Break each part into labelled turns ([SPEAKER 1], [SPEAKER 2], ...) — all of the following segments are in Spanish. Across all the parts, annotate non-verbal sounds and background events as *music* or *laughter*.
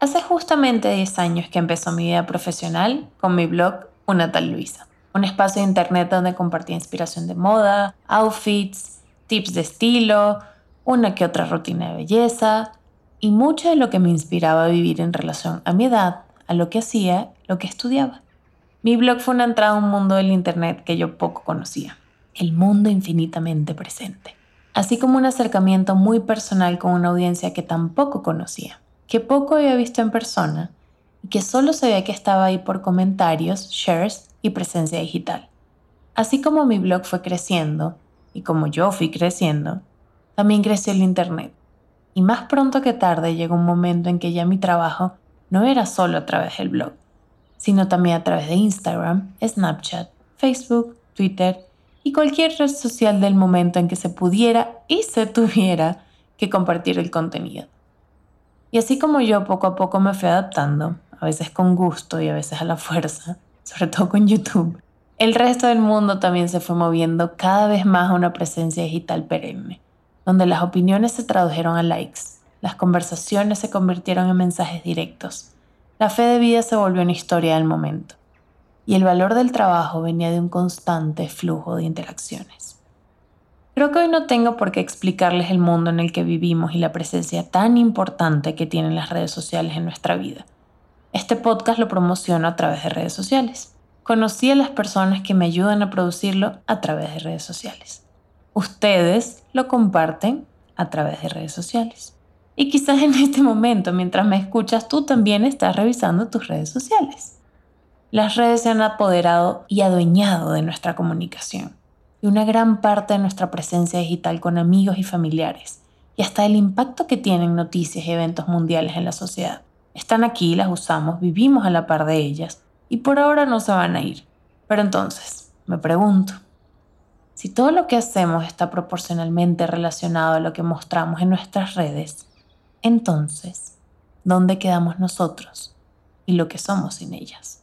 [SPEAKER 1] Hace justamente 10 años que empezó mi vida profesional con mi blog Una tal Luisa, un espacio de internet donde compartía inspiración de moda, outfits, tips de estilo, una que otra rutina de belleza y mucho de lo que me inspiraba a vivir en relación a mi edad, a lo que hacía, lo que estudiaba. Mi blog fue una entrada a un mundo del internet que yo poco conocía, el mundo infinitamente presente, así como un acercamiento muy personal con una audiencia que tampoco conocía que poco había visto en persona y que solo sabía que estaba ahí por comentarios, shares y presencia digital. Así como mi blog fue creciendo y como yo fui creciendo, también creció el Internet. Y más pronto que tarde llegó un momento en que ya mi trabajo no era solo a través del blog, sino también a través de Instagram, Snapchat, Facebook, Twitter y cualquier red social del momento en que se pudiera y se tuviera que compartir el contenido. Y así como yo poco a poco me fui adaptando, a veces con gusto y a veces a la fuerza, *laughs* sobre todo con YouTube, el resto del mundo también se fue moviendo cada vez más a una presencia digital perenne, donde las opiniones se tradujeron a likes, las conversaciones se convirtieron en mensajes directos, la fe de vida se volvió una historia del momento, y el valor del trabajo venía de un constante flujo de interacciones. Creo que hoy no tengo por qué explicarles el mundo en el que vivimos y la presencia tan importante que tienen las redes sociales en nuestra vida. Este podcast lo promociono a través de redes sociales. Conocí a las personas que me ayudan a producirlo a través de redes sociales. Ustedes lo comparten a través de redes sociales. Y quizás en este momento, mientras me escuchas, tú también estás revisando tus redes sociales. Las redes se han apoderado y adueñado de nuestra comunicación y una gran parte de nuestra presencia digital con amigos y familiares, y hasta el impacto que tienen noticias y eventos mundiales en la sociedad. Están aquí, las usamos, vivimos a la par de ellas, y por ahora no se van a ir. Pero entonces, me pregunto, si todo lo que hacemos está proporcionalmente relacionado a lo que mostramos en nuestras redes, entonces, ¿dónde quedamos nosotros y lo que somos sin ellas?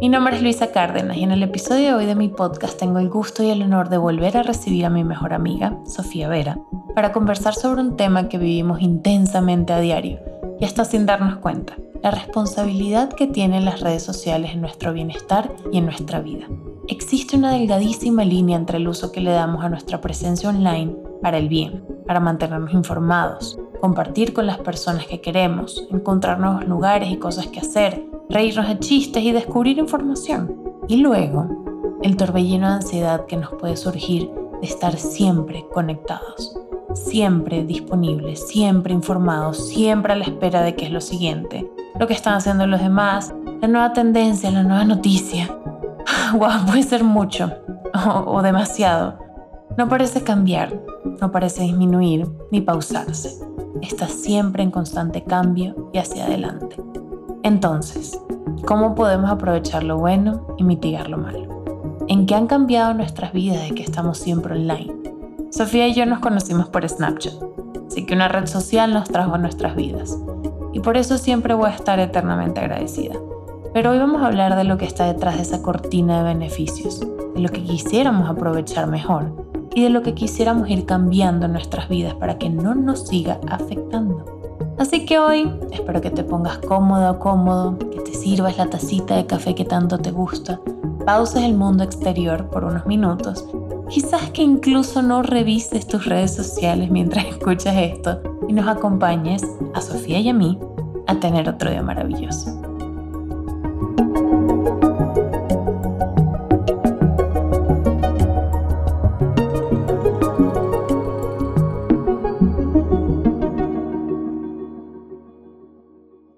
[SPEAKER 1] Mi nombre es Luisa Cárdenas y en el episodio de hoy de mi podcast tengo el gusto y el honor de volver a recibir a mi mejor amiga, Sofía Vera, para conversar sobre un tema que vivimos intensamente a diario y hasta sin darnos cuenta, la responsabilidad que tienen las redes sociales en nuestro bienestar y en nuestra vida. Existe una delgadísima línea entre el uso que le damos a nuestra presencia online para el bien, para mantenernos informados, compartir con las personas que queremos, encontrar nuevos lugares y cosas que hacer, reírnos de chistes y descubrir información. Y luego, el torbellino de ansiedad que nos puede surgir de estar siempre conectados, siempre disponibles, siempre informados, siempre a la espera de qué es lo siguiente, lo que están haciendo los demás, la nueva tendencia, la nueva noticia. *laughs* wow, puede ser mucho o, o demasiado. No parece cambiar, no parece disminuir ni pausarse. Está siempre en constante cambio y hacia adelante. Entonces, ¿cómo podemos aprovechar lo bueno y mitigar lo malo? ¿En qué han cambiado nuestras vidas de que estamos siempre online? Sofía y yo nos conocimos por Snapchat, así que una red social nos trajo a nuestras vidas. Y por eso siempre voy a estar eternamente agradecida. Pero hoy vamos a hablar de lo que está detrás de esa cortina de beneficios, de lo que quisiéramos aprovechar mejor y de lo que quisiéramos ir cambiando en nuestras vidas para que no nos siga afectando. Así que hoy espero que te pongas cómodo o cómodo, que te sirvas la tacita de café que tanto te gusta, pauses el mundo exterior por unos minutos, quizás que incluso no revises tus redes sociales mientras *laughs* escuchas esto y nos acompañes a Sofía y a mí a tener otro día maravilloso.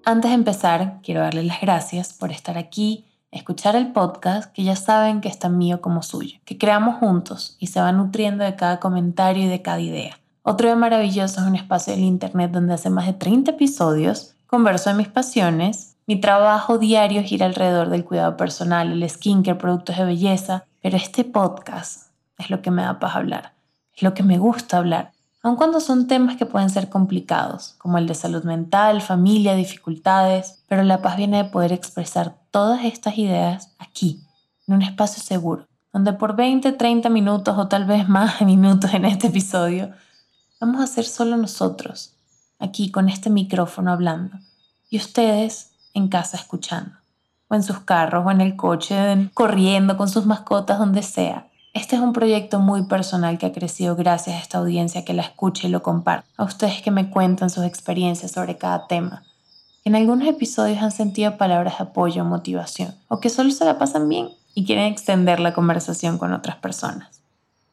[SPEAKER 1] Antes de empezar, quiero darles las gracias por estar aquí, escuchar el podcast, que ya saben que es tan mío como suyo, que creamos juntos y se va nutriendo de cada comentario y de cada idea. Otro día maravilloso es un espacio del Internet donde hace más de 30 episodios converso de mis pasiones. Mi trabajo diario gira alrededor del cuidado personal, el skincare, productos de belleza, pero este podcast es lo que me da paz hablar, es lo que me gusta hablar aun cuando son temas que pueden ser complicados, como el de salud mental, familia, dificultades, pero la paz viene de poder expresar todas estas ideas aquí, en un espacio seguro, donde por 20, 30 minutos o tal vez más minutos en este episodio, vamos a ser solo nosotros, aquí con este micrófono hablando, y ustedes en casa escuchando, o en sus carros, o en el coche, corriendo con sus mascotas, donde sea. Este es un proyecto muy personal que ha crecido gracias a esta audiencia que la escucha y lo comparte. A ustedes que me cuentan sus experiencias sobre cada tema. En algunos episodios han sentido palabras de apoyo o motivación, o que solo se la pasan bien y quieren extender la conversación con otras personas.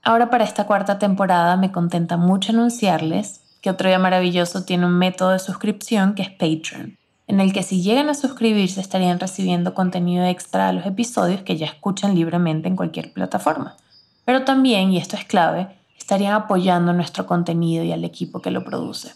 [SPEAKER 1] Ahora para esta cuarta temporada me contenta mucho anunciarles que otro día maravilloso tiene un método de suscripción que es Patreon, en el que si llegan a suscribirse estarían recibiendo contenido extra a los episodios que ya escuchan libremente en cualquier plataforma. Pero también, y esto es clave, estarían apoyando nuestro contenido y al equipo que lo produce.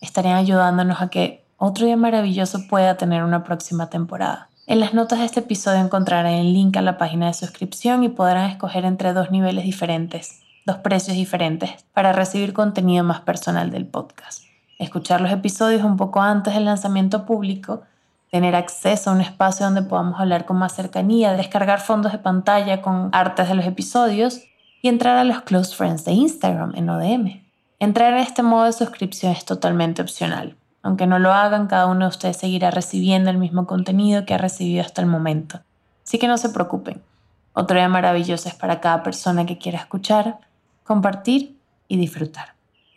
[SPEAKER 1] Estarían ayudándonos a que otro día maravilloso pueda tener una próxima temporada. En las notas de este episodio encontrarán el link a la página de suscripción y podrán escoger entre dos niveles diferentes, dos precios diferentes, para recibir contenido más personal del podcast. Escuchar los episodios un poco antes del lanzamiento público tener acceso a un espacio donde podamos hablar con más cercanía, descargar fondos de pantalla con artes de los episodios y entrar a los close friends de Instagram en ODM. Entrar en este modo de suscripción es totalmente opcional. Aunque no lo hagan, cada uno de ustedes seguirá recibiendo el mismo contenido que ha recibido hasta el momento. Así que no se preocupen. Otro día maravilloso es para cada persona que quiera escuchar, compartir y disfrutar.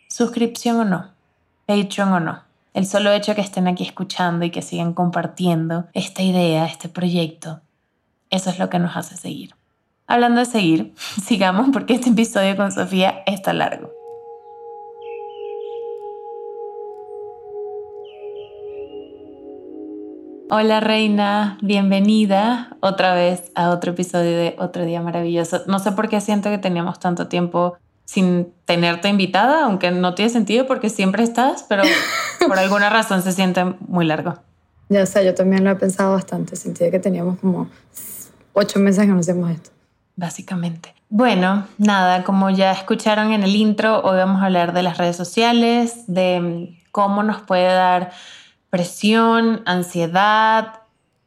[SPEAKER 1] Suscripción o no, Patreon o no. El solo hecho que estén aquí escuchando y que sigan compartiendo esta idea, este proyecto, eso es lo que nos hace seguir. Hablando de seguir, *laughs* sigamos porque este episodio con Sofía está largo. Hola reina, bienvenida otra vez a otro episodio de Otro Día Maravilloso. No sé por qué siento que teníamos tanto tiempo sin tenerte invitada, aunque no tiene sentido porque siempre estás, pero por *laughs* alguna razón se siente muy largo.
[SPEAKER 2] Ya sé, yo también lo he pensado bastante. Sentí que teníamos como ocho meses que no hacemos esto.
[SPEAKER 1] Básicamente. Bueno, nada, como ya escucharon en el intro, hoy vamos a hablar de las redes sociales, de cómo nos puede dar presión, ansiedad,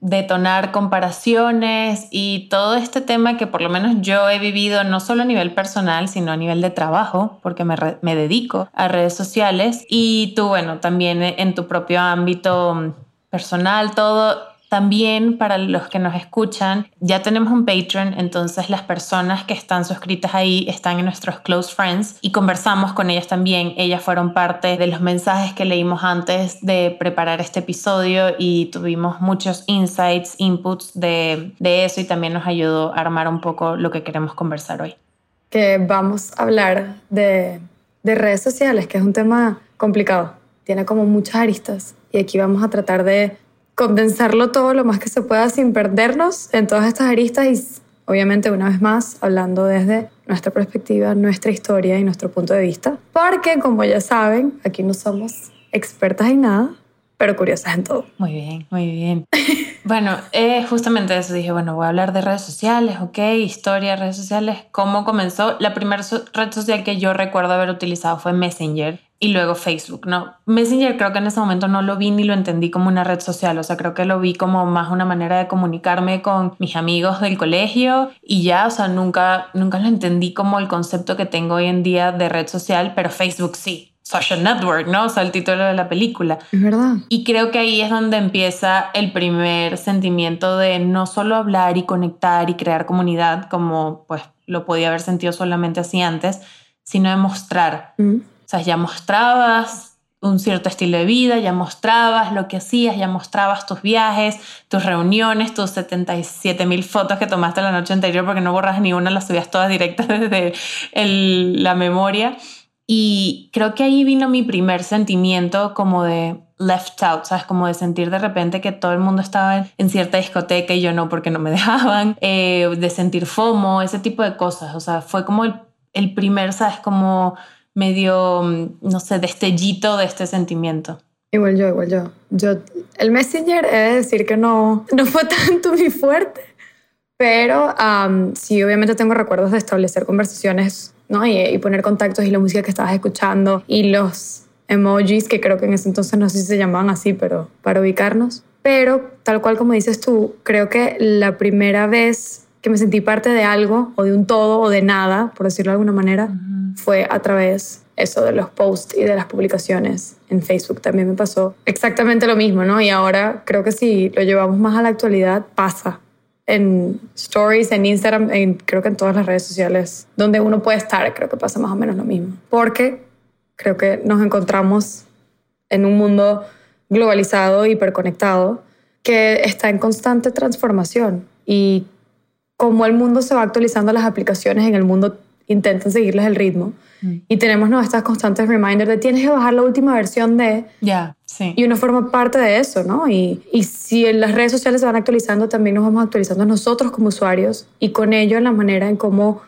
[SPEAKER 1] detonar comparaciones y todo este tema que por lo menos yo he vivido no solo a nivel personal, sino a nivel de trabajo, porque me, me dedico a redes sociales. Y tú, bueno, también en tu propio ámbito personal, todo también para los que nos escuchan, ya tenemos un Patreon, entonces las personas que están suscritas ahí están en nuestros close friends y conversamos con ellas también. Ellas fueron parte de los mensajes que leímos antes de preparar este episodio y tuvimos muchos insights, inputs de, de eso y también nos ayudó a armar un poco lo que queremos conversar hoy.
[SPEAKER 2] Que vamos a hablar de, de redes sociales, que es un tema complicado, tiene como muchas aristas y aquí vamos a tratar de condensarlo todo lo más que se pueda sin perdernos en todas estas aristas y obviamente una vez más hablando desde nuestra perspectiva, nuestra historia y nuestro punto de vista, porque como ya saben, aquí no somos expertas en nada, pero curiosas en todo.
[SPEAKER 1] Muy bien, muy bien. *laughs* bueno, eh, justamente eso dije, bueno, voy a hablar de redes sociales, ok, historia, redes sociales, cómo comenzó. La primera red social que yo recuerdo haber utilizado fue Messenger y luego Facebook, ¿no? Messenger creo que en ese momento no lo vi ni lo entendí como una red social, o sea, creo que lo vi como más una manera de comunicarme con mis amigos del colegio y ya, o sea, nunca, nunca lo entendí como el concepto que tengo hoy en día de red social, pero Facebook sí. Social Network, ¿no? O sea, el título de la película.
[SPEAKER 2] Es verdad.
[SPEAKER 1] Y creo que ahí es donde empieza el primer sentimiento de no solo hablar y conectar y crear comunidad, como pues lo podía haber sentido solamente así antes, sino de mostrar. Mm. O sea, ya mostrabas un cierto estilo de vida, ya mostrabas lo que hacías, ya mostrabas tus viajes, tus reuniones, tus 77 mil fotos que tomaste la noche anterior porque no borras ni una, las subías todas directas *laughs* desde la memoria. Y creo que ahí vino mi primer sentimiento como de left out, ¿sabes? Como de sentir de repente que todo el mundo estaba en cierta discoteca y yo no porque no me *laughs* dejaban, eh, de sentir FOMO, ese tipo de cosas. O sea, fue como el, el primer, ¿sabes? Como medio, mm, no sé, destellito de este sentimiento.
[SPEAKER 2] Igual yo, igual yo. yo el Messenger he de decir que no, no fue *laughs* tanto mi fuerte, pero sí, obviamente tengo recuerdos de establecer conversaciones ¿no? Y, y poner contactos y la música que estabas escuchando y los emojis, que creo que en ese entonces no sé si se llamaban así, pero para ubicarnos. Pero tal cual como dices tú, creo que la primera vez que me sentí parte de algo o de un todo o de nada, por decirlo de alguna manera, fue a través eso de los posts y de las publicaciones en Facebook. También me pasó exactamente lo mismo, ¿no? Y ahora creo que si lo llevamos más a la actualidad, pasa en stories, en Instagram, en, creo que en todas las redes sociales donde uno puede estar, creo que pasa más o menos lo mismo. Porque creo que nos encontramos en un mundo globalizado, hiperconectado, que está en constante transformación y como el mundo se va actualizando, las aplicaciones en el mundo intentan seguirles el ritmo. Mm. Y tenemos ¿no? estas constantes reminders de tienes que bajar la última versión de...
[SPEAKER 1] Ya, sí.
[SPEAKER 2] Y uno forma parte de eso, ¿no? Y, y si en las redes sociales se van actualizando, también nos vamos actualizando nosotros como usuarios y con ello en la manera en cómo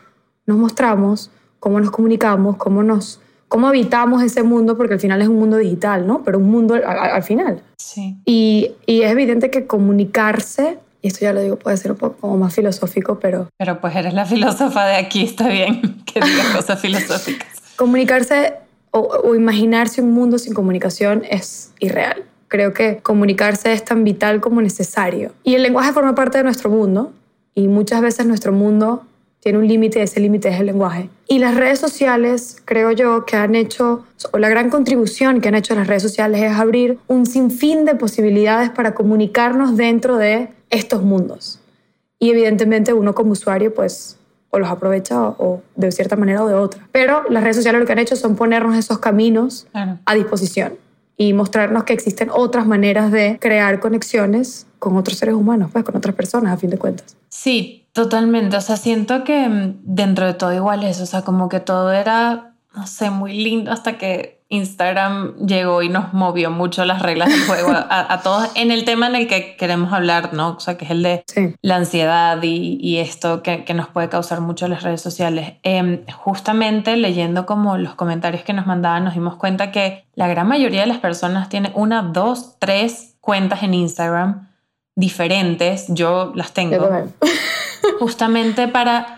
[SPEAKER 2] nos mostramos, cómo nos comunicamos, cómo nos cómo habitamos ese mundo, porque al final es un mundo digital, ¿no? Pero un mundo al, final.
[SPEAKER 1] Sí.
[SPEAKER 2] Y, y, es evidente que comunicarse, y esto ya lo digo, puede ser un poco como más filosófico, pero...
[SPEAKER 1] Pero pues eres la filósofa de aquí, está bien que digas *laughs* cosas filosóficas.
[SPEAKER 2] Comunicarse o, o imaginarse un mundo sin comunicación es irreal. Creo que comunicarse es tan vital como necesario. Y el lenguaje forma parte de nuestro mundo, y muchas veces nuestro mundo tiene un límite, ese límite es el lenguaje. Y las redes sociales, creo yo, que han hecho, o la gran contribución que han hecho las redes sociales es abrir un sinfín de posibilidades para comunicarnos dentro de estos mundos. Y evidentemente uno como usuario, pues, o los aprovecha o, de cierta manera o de otra. Pero las redes sociales lo que han hecho son ponernos esos caminos a disposición y mostrarnos que existen otras maneras de crear conexiones con otros seres humanos, pues con otras personas a fin de cuentas.
[SPEAKER 1] Sí, totalmente. O sea, siento que mm, dentro de todo igual es, o sea, como que todo era, no sé, muy lindo hasta que Instagram llegó y nos movió mucho las reglas del juego a, todos en el tema en el que queremos hablar, ¿no? O sea, que es el de la ansiedad y, y esto que, que, nos puede causar mucho las redes sociales. Eh, justamente leyendo como los comentarios que nos mandaban, nos dimos cuenta que la gran mayoría de las personas tiene una, dos, tres cuentas en Instagram diferentes. Yo las tengo. *laughs* justamente para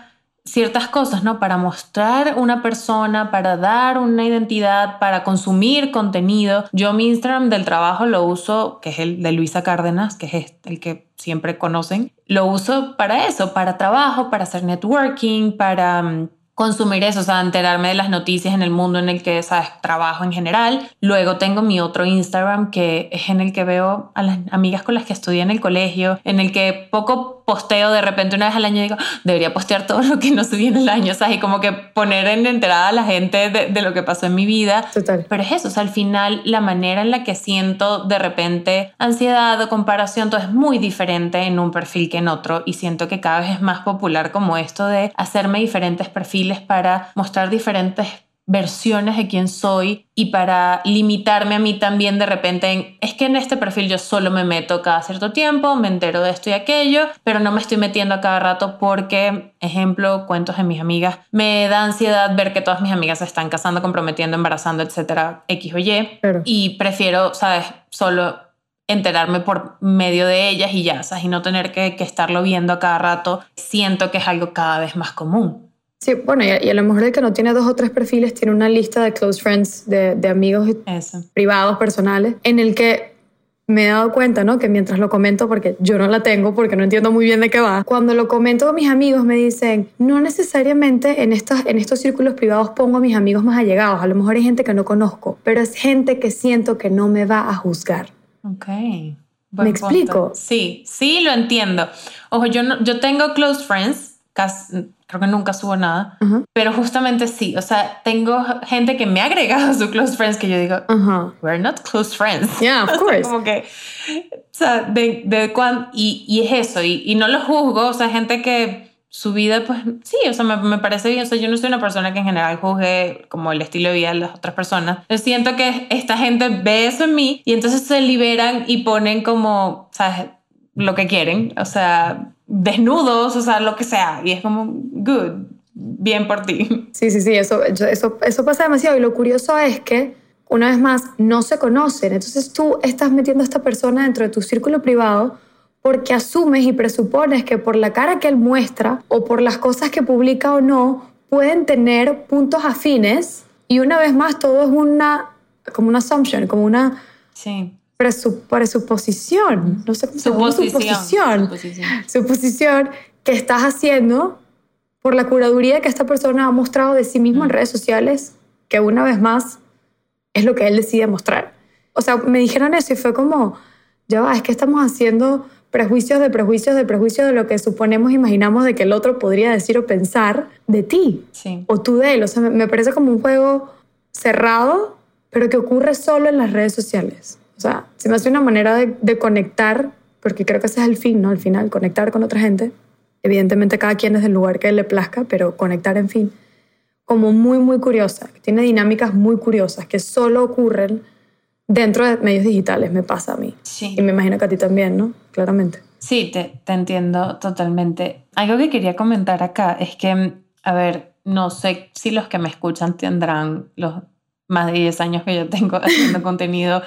[SPEAKER 1] ciertas cosas, ¿no? Para mostrar una persona, para dar una identidad, para consumir contenido. Yo mi Instagram del trabajo lo uso, que es el de Luisa Cárdenas, que es el que siempre conocen. Lo uso para eso, para trabajo, para hacer networking, para mm, consumir eso, o sea, enterarme de las noticias en el mundo en el que, sabes, trabajo en general. Luego tengo mi otro Instagram que es en el que veo a las amigas con las que estudié en el colegio, en el que poco posteo de repente una vez al año y digo, debería postear todo lo que no subí en el año, ¿sabes? Y como que poner en enterada a la gente de, de, lo que pasó en mi vida.
[SPEAKER 2] Total.
[SPEAKER 1] Pero es eso, o sea, al final la manera en la que siento de repente ansiedad o comparación, todo es muy diferente en un perfil que en otro y siento que cada vez es más popular como esto de hacerme diferentes perfiles para mostrar diferentes versiones de quién soy y para limitarme a mí también de repente en, es que en este perfil yo solo me meto cada cierto tiempo, me entero de esto y aquello, pero no me estoy metiendo a cada rato porque, ejemplo, cuentos de mis amigas, me da ansiedad ver que todas mis amigas se están casando, comprometiendo, embarazando, etcétera, X o Y, y prefiero, sabes, solo enterarme por medio de ellas y ya, ¿sabes? Y no tener que, que estarlo viendo a cada rato, siento que es algo cada vez más común.
[SPEAKER 2] Sí, bueno, y a, lo mejor el que no tiene dos o tres perfiles tiene una lista de close friends, de, de amigos
[SPEAKER 1] Eso.
[SPEAKER 2] privados, personales, en el que me he dado cuenta, ¿no? Que mientras lo comento, porque yo no la tengo, porque no entiendo muy bien de qué va, cuando lo comento con mis amigos me dicen, no necesariamente en estos, en estos círculos privados pongo a mis amigos más allegados, a lo mejor hay gente que no conozco, pero es gente que siento que no me va a juzgar.
[SPEAKER 1] Ok.
[SPEAKER 2] ¿Me punto. explico?
[SPEAKER 1] Sí, sí, lo entiendo. Ojo, yo, no, yo tengo close friends, casi, creo que nunca subo nada, uh -huh. pero justamente sí, o sea, tengo gente que me ha agregado a su close friends que yo digo, uh -huh. we're not close friends.
[SPEAKER 2] Yeah, of *laughs* course.
[SPEAKER 1] Como que, o sea, de, de cuando, y, y es eso, y, y no lo juzgo, o sea, gente que su vida, pues sí, o sea, me, me, parece bien. O sea, yo no soy una persona que en general juzgue como el estilo de vida de las otras personas. Yo siento que esta gente ve eso en mí y entonces se liberan y ponen como, ¿sabes? Lo que quieren. O sea, desnudos, o sea, lo que sea. Y es como, good, bien por ti.
[SPEAKER 2] Sí, sí, sí, eso, eso, eso pasa demasiado. Y lo curioso es que, una vez más, no se conocen. Entonces tú estás metiendo a esta persona dentro de tu círculo privado porque asumes y presupones que por la cara que él muestra o por las cosas que publica o no, pueden tener puntos afines y una vez más todo es una, como una assumption, como una
[SPEAKER 1] Sí.
[SPEAKER 2] Presu- presuposición, no sé cómo se llama,
[SPEAKER 1] Suposición.
[SPEAKER 2] suposición, suposición que estás haciendo por la curaduría que esta persona ha mostrado de sí mismo en
[SPEAKER 1] Mm.
[SPEAKER 2] redes sociales, que una vez más es lo que él decide mostrar. O sea, me dijeron eso y fue como, ya va, es que estamos haciendo prejuicios de prejuicios de prejuicios de lo que suponemos, imaginamos de que el otro podría decir o pensar de ti
[SPEAKER 1] Sí.
[SPEAKER 2] o tú de él. O sea, me parece como un juego cerrado, pero que ocurre solo en las redes sociales. O sea, se me hace una manera de, de conectar, porque creo que ese es el fin, ¿no? Al final, conectar con otra gente. Evidentemente cada quien es del lugar que le plazca, pero conectar, en fin, como muy, muy curiosa. Tiene dinámicas muy curiosas que solo ocurren dentro de medios digitales, me pasa a mí.
[SPEAKER 1] Sí.
[SPEAKER 2] Y me imagino que a ti también, ¿no? Claramente.
[SPEAKER 1] Sí, te, te entiendo totalmente. Algo que quería comentar acá es que, a ver, no sé si los que me escuchan tendrán los más de 10 años que yo tengo haciendo *laughs* contenido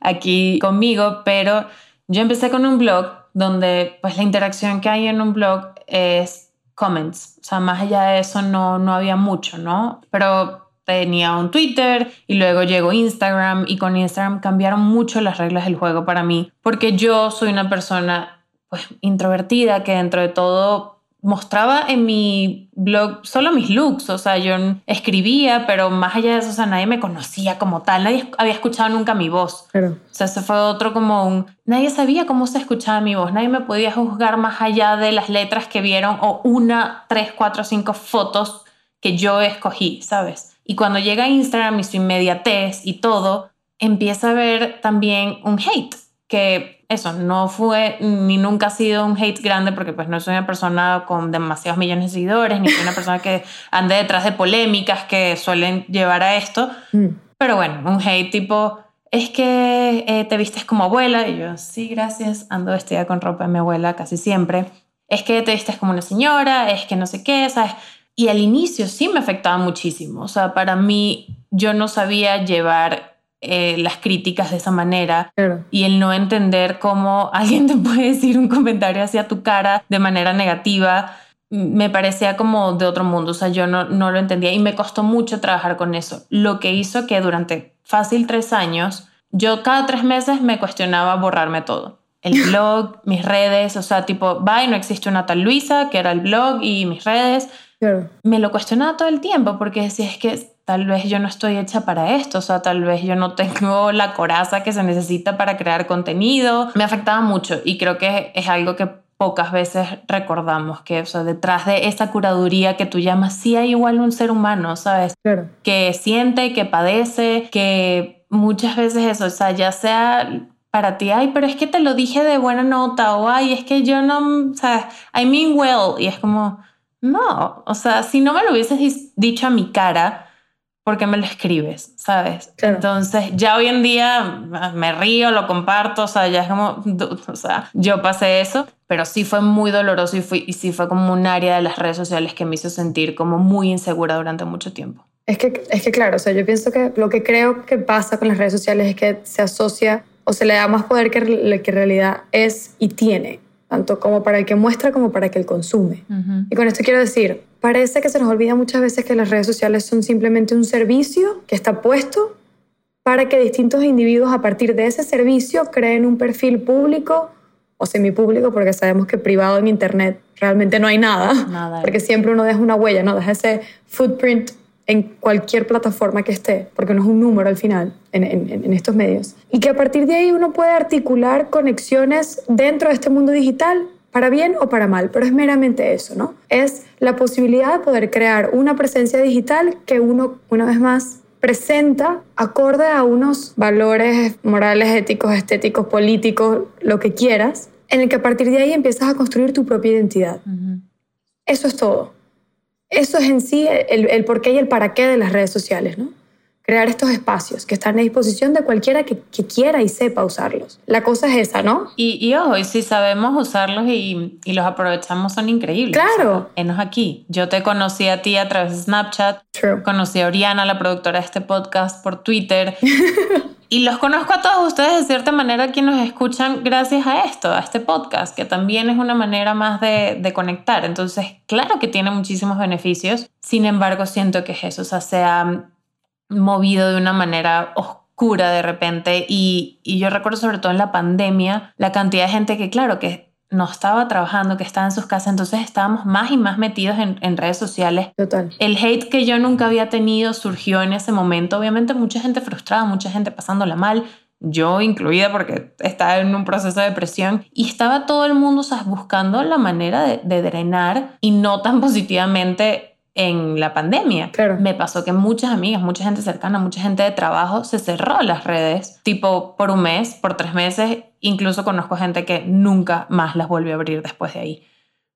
[SPEAKER 1] aquí conmigo, pero yo empecé con un blog donde pues la interacción que hay en un blog es comments, o sea, más allá de eso no, no había mucho, ¿no? Pero tenía un Twitter y luego llegó Instagram y con Instagram cambiaron mucho las reglas del juego para mí, porque yo soy una persona pues introvertida que dentro de todo mostraba en mi blog solo mis looks, o sea, yo escribía, pero más allá de eso, o sea, nadie me conocía como tal, nadie había escuchado nunca mi voz.
[SPEAKER 2] Pero,
[SPEAKER 1] O sea, eso fue otro como un... Nadie sabía cómo se escuchaba mi voz, nadie me podía juzgar más allá de las letras que vieron o una, tres, cuatro, cinco fotos que yo escogí, ¿sabes? Y cuando llega Instagram y su inmediatez y todo, empieza a haber también un hate, que eso no fue ni nunca ha sido un hate grande porque pues no soy una persona con demasiados millones de seguidores, ni soy una persona que ande detrás de polémicas que suelen llevar a esto,
[SPEAKER 2] mm,
[SPEAKER 1] pero bueno, un hate tipo, es que eh, te vistes como abuela. Y yo, sí, gracias, ando vestida con ropa de mi abuela casi siempre. Es que te vistes como una señora, es que no sé qué, ¿sabes? Y al inicio sí me afectaba muchísimo. O sea, para mí yo no sabía llevar eh, las críticas de esa manera
[SPEAKER 2] claro.
[SPEAKER 1] y el no entender cómo *laughs* alguien te puede decir un comentario hacia tu cara de manera negativa me parecía como de otro mundo, o sea, yo no, no lo entendía y me costó mucho trabajar con eso, lo que hizo que durante fácil tres años, yo cada tres meses me cuestionaba borrarme todo. El *laughs* blog, mis redes, o sea, tipo, bye, no existe una tal Luisa, que era el blog y mis redes,
[SPEAKER 2] Claro.
[SPEAKER 1] me lo cuestionaba todo el tiempo porque decía, es que tal vez yo no estoy hecha para esto, o sea, tal vez yo no tengo *laughs* la coraza que se necesita para crear contenido. Me afectaba mucho y creo que es algo que pocas veces recordamos, que o sea, detrás de esa curaduría que tú llamas, sí hay igual un ser humano, ¿sabes?
[SPEAKER 2] Claro.
[SPEAKER 1] Que siente, que padece, que muchas veces eso, o sea, ya sea para ti, ay, pero es que te lo dije de buena nota, o ay, es que yo no, o sea, I mean well, y es como, no, o sea, si no me lo hubieses dicho a mi cara, ¿por qué me lo escribes? ¿Sabes?
[SPEAKER 2] Claro.
[SPEAKER 1] Entonces, ya hoy en día me río, lo comparto, o sea, ya es como, o sea, yo pasé eso, pero sí fue muy doloroso y, fui, y sí fue como un área de las redes sociales que me hizo sentir como muy insegura durante mucho tiempo.
[SPEAKER 2] Es que, es que claro, o sea, yo pienso que lo que creo que pasa con las redes sociales es que se asocia o se le da más poder que que en realidad es y tiene, tanto como para el que muestra como para el que el consume. Y con esto quiero decir, parece que se nos olvida muchas veces que las redes sociales son simplemente un servicio que está puesto para que distintos individuos a partir de ese servicio creen un perfil público o semipúblico, porque sabemos que privado en Internet realmente no hay nada,
[SPEAKER 1] Nada.
[SPEAKER 2] porque siempre uno deja una huella, ¿no? Deja ese footprint en cualquier plataforma que esté, porque no es un número al final en, en- en estos medios. Y que a partir de ahí uno puede articular conexiones dentro de este mundo digital, para bien o para mal, pero es meramente eso, ¿no? Es la posibilidad de poder crear una presencia digital que uno, una vez más, presenta acorde a unos valores morales, éticos, estéticos, políticos, lo que quieras, en el que a partir de ahí empiezas a construir tu propia identidad. Eso es todo. Eso es en sí el, el porqué y el para qué de las redes sociales, ¿no? Crear estos espacios que están a disposición de cualquiera que, que quiera y sepa usarlos. La cosa es esa, ¿no?
[SPEAKER 1] Y, y ojo, y si sabemos usarlos y, y los aprovechamos, son increíbles.
[SPEAKER 2] Claro.
[SPEAKER 1] Enos aquí. Yo te conocí a ti a través de Snapchat,
[SPEAKER 2] True.
[SPEAKER 1] conocí a Oriana, la productora de este podcast, por Twitter. *laughs* y los conozco a todos ustedes de cierta manera quienes nos escuchan gracias a esto, a este podcast, que también es una manera más de, de conectar. Entonces, claro que tiene muchísimos beneficios, sin embargo, siento que Jesús se ha movido de una manera oscura de repente y, y yo recuerdo sobre todo en la pandemia la cantidad de gente que, claro, que no estaba trabajando, que estaba en sus casas, entonces estábamos más y más metidos en, en, redes sociales.
[SPEAKER 2] Total.
[SPEAKER 1] El hate que yo nunca había tenido surgió en ese momento. Obviamente mucha gente frustrada, mucha gente pasándola mal, yo incluida porque estaba en un proceso de depresión y estaba todo el mundo ¿sabes? buscando la manera de, de drenar y no tan *laughs* positivamente en la pandemia.
[SPEAKER 2] Claro.
[SPEAKER 1] Me pasó que muchas amigas, mucha gente cercana, mucha gente de trabajo se cerró las redes, tipo por un mes, por tres meses. Incluso conozco gente que nunca más las volvió a abrir después de ahí.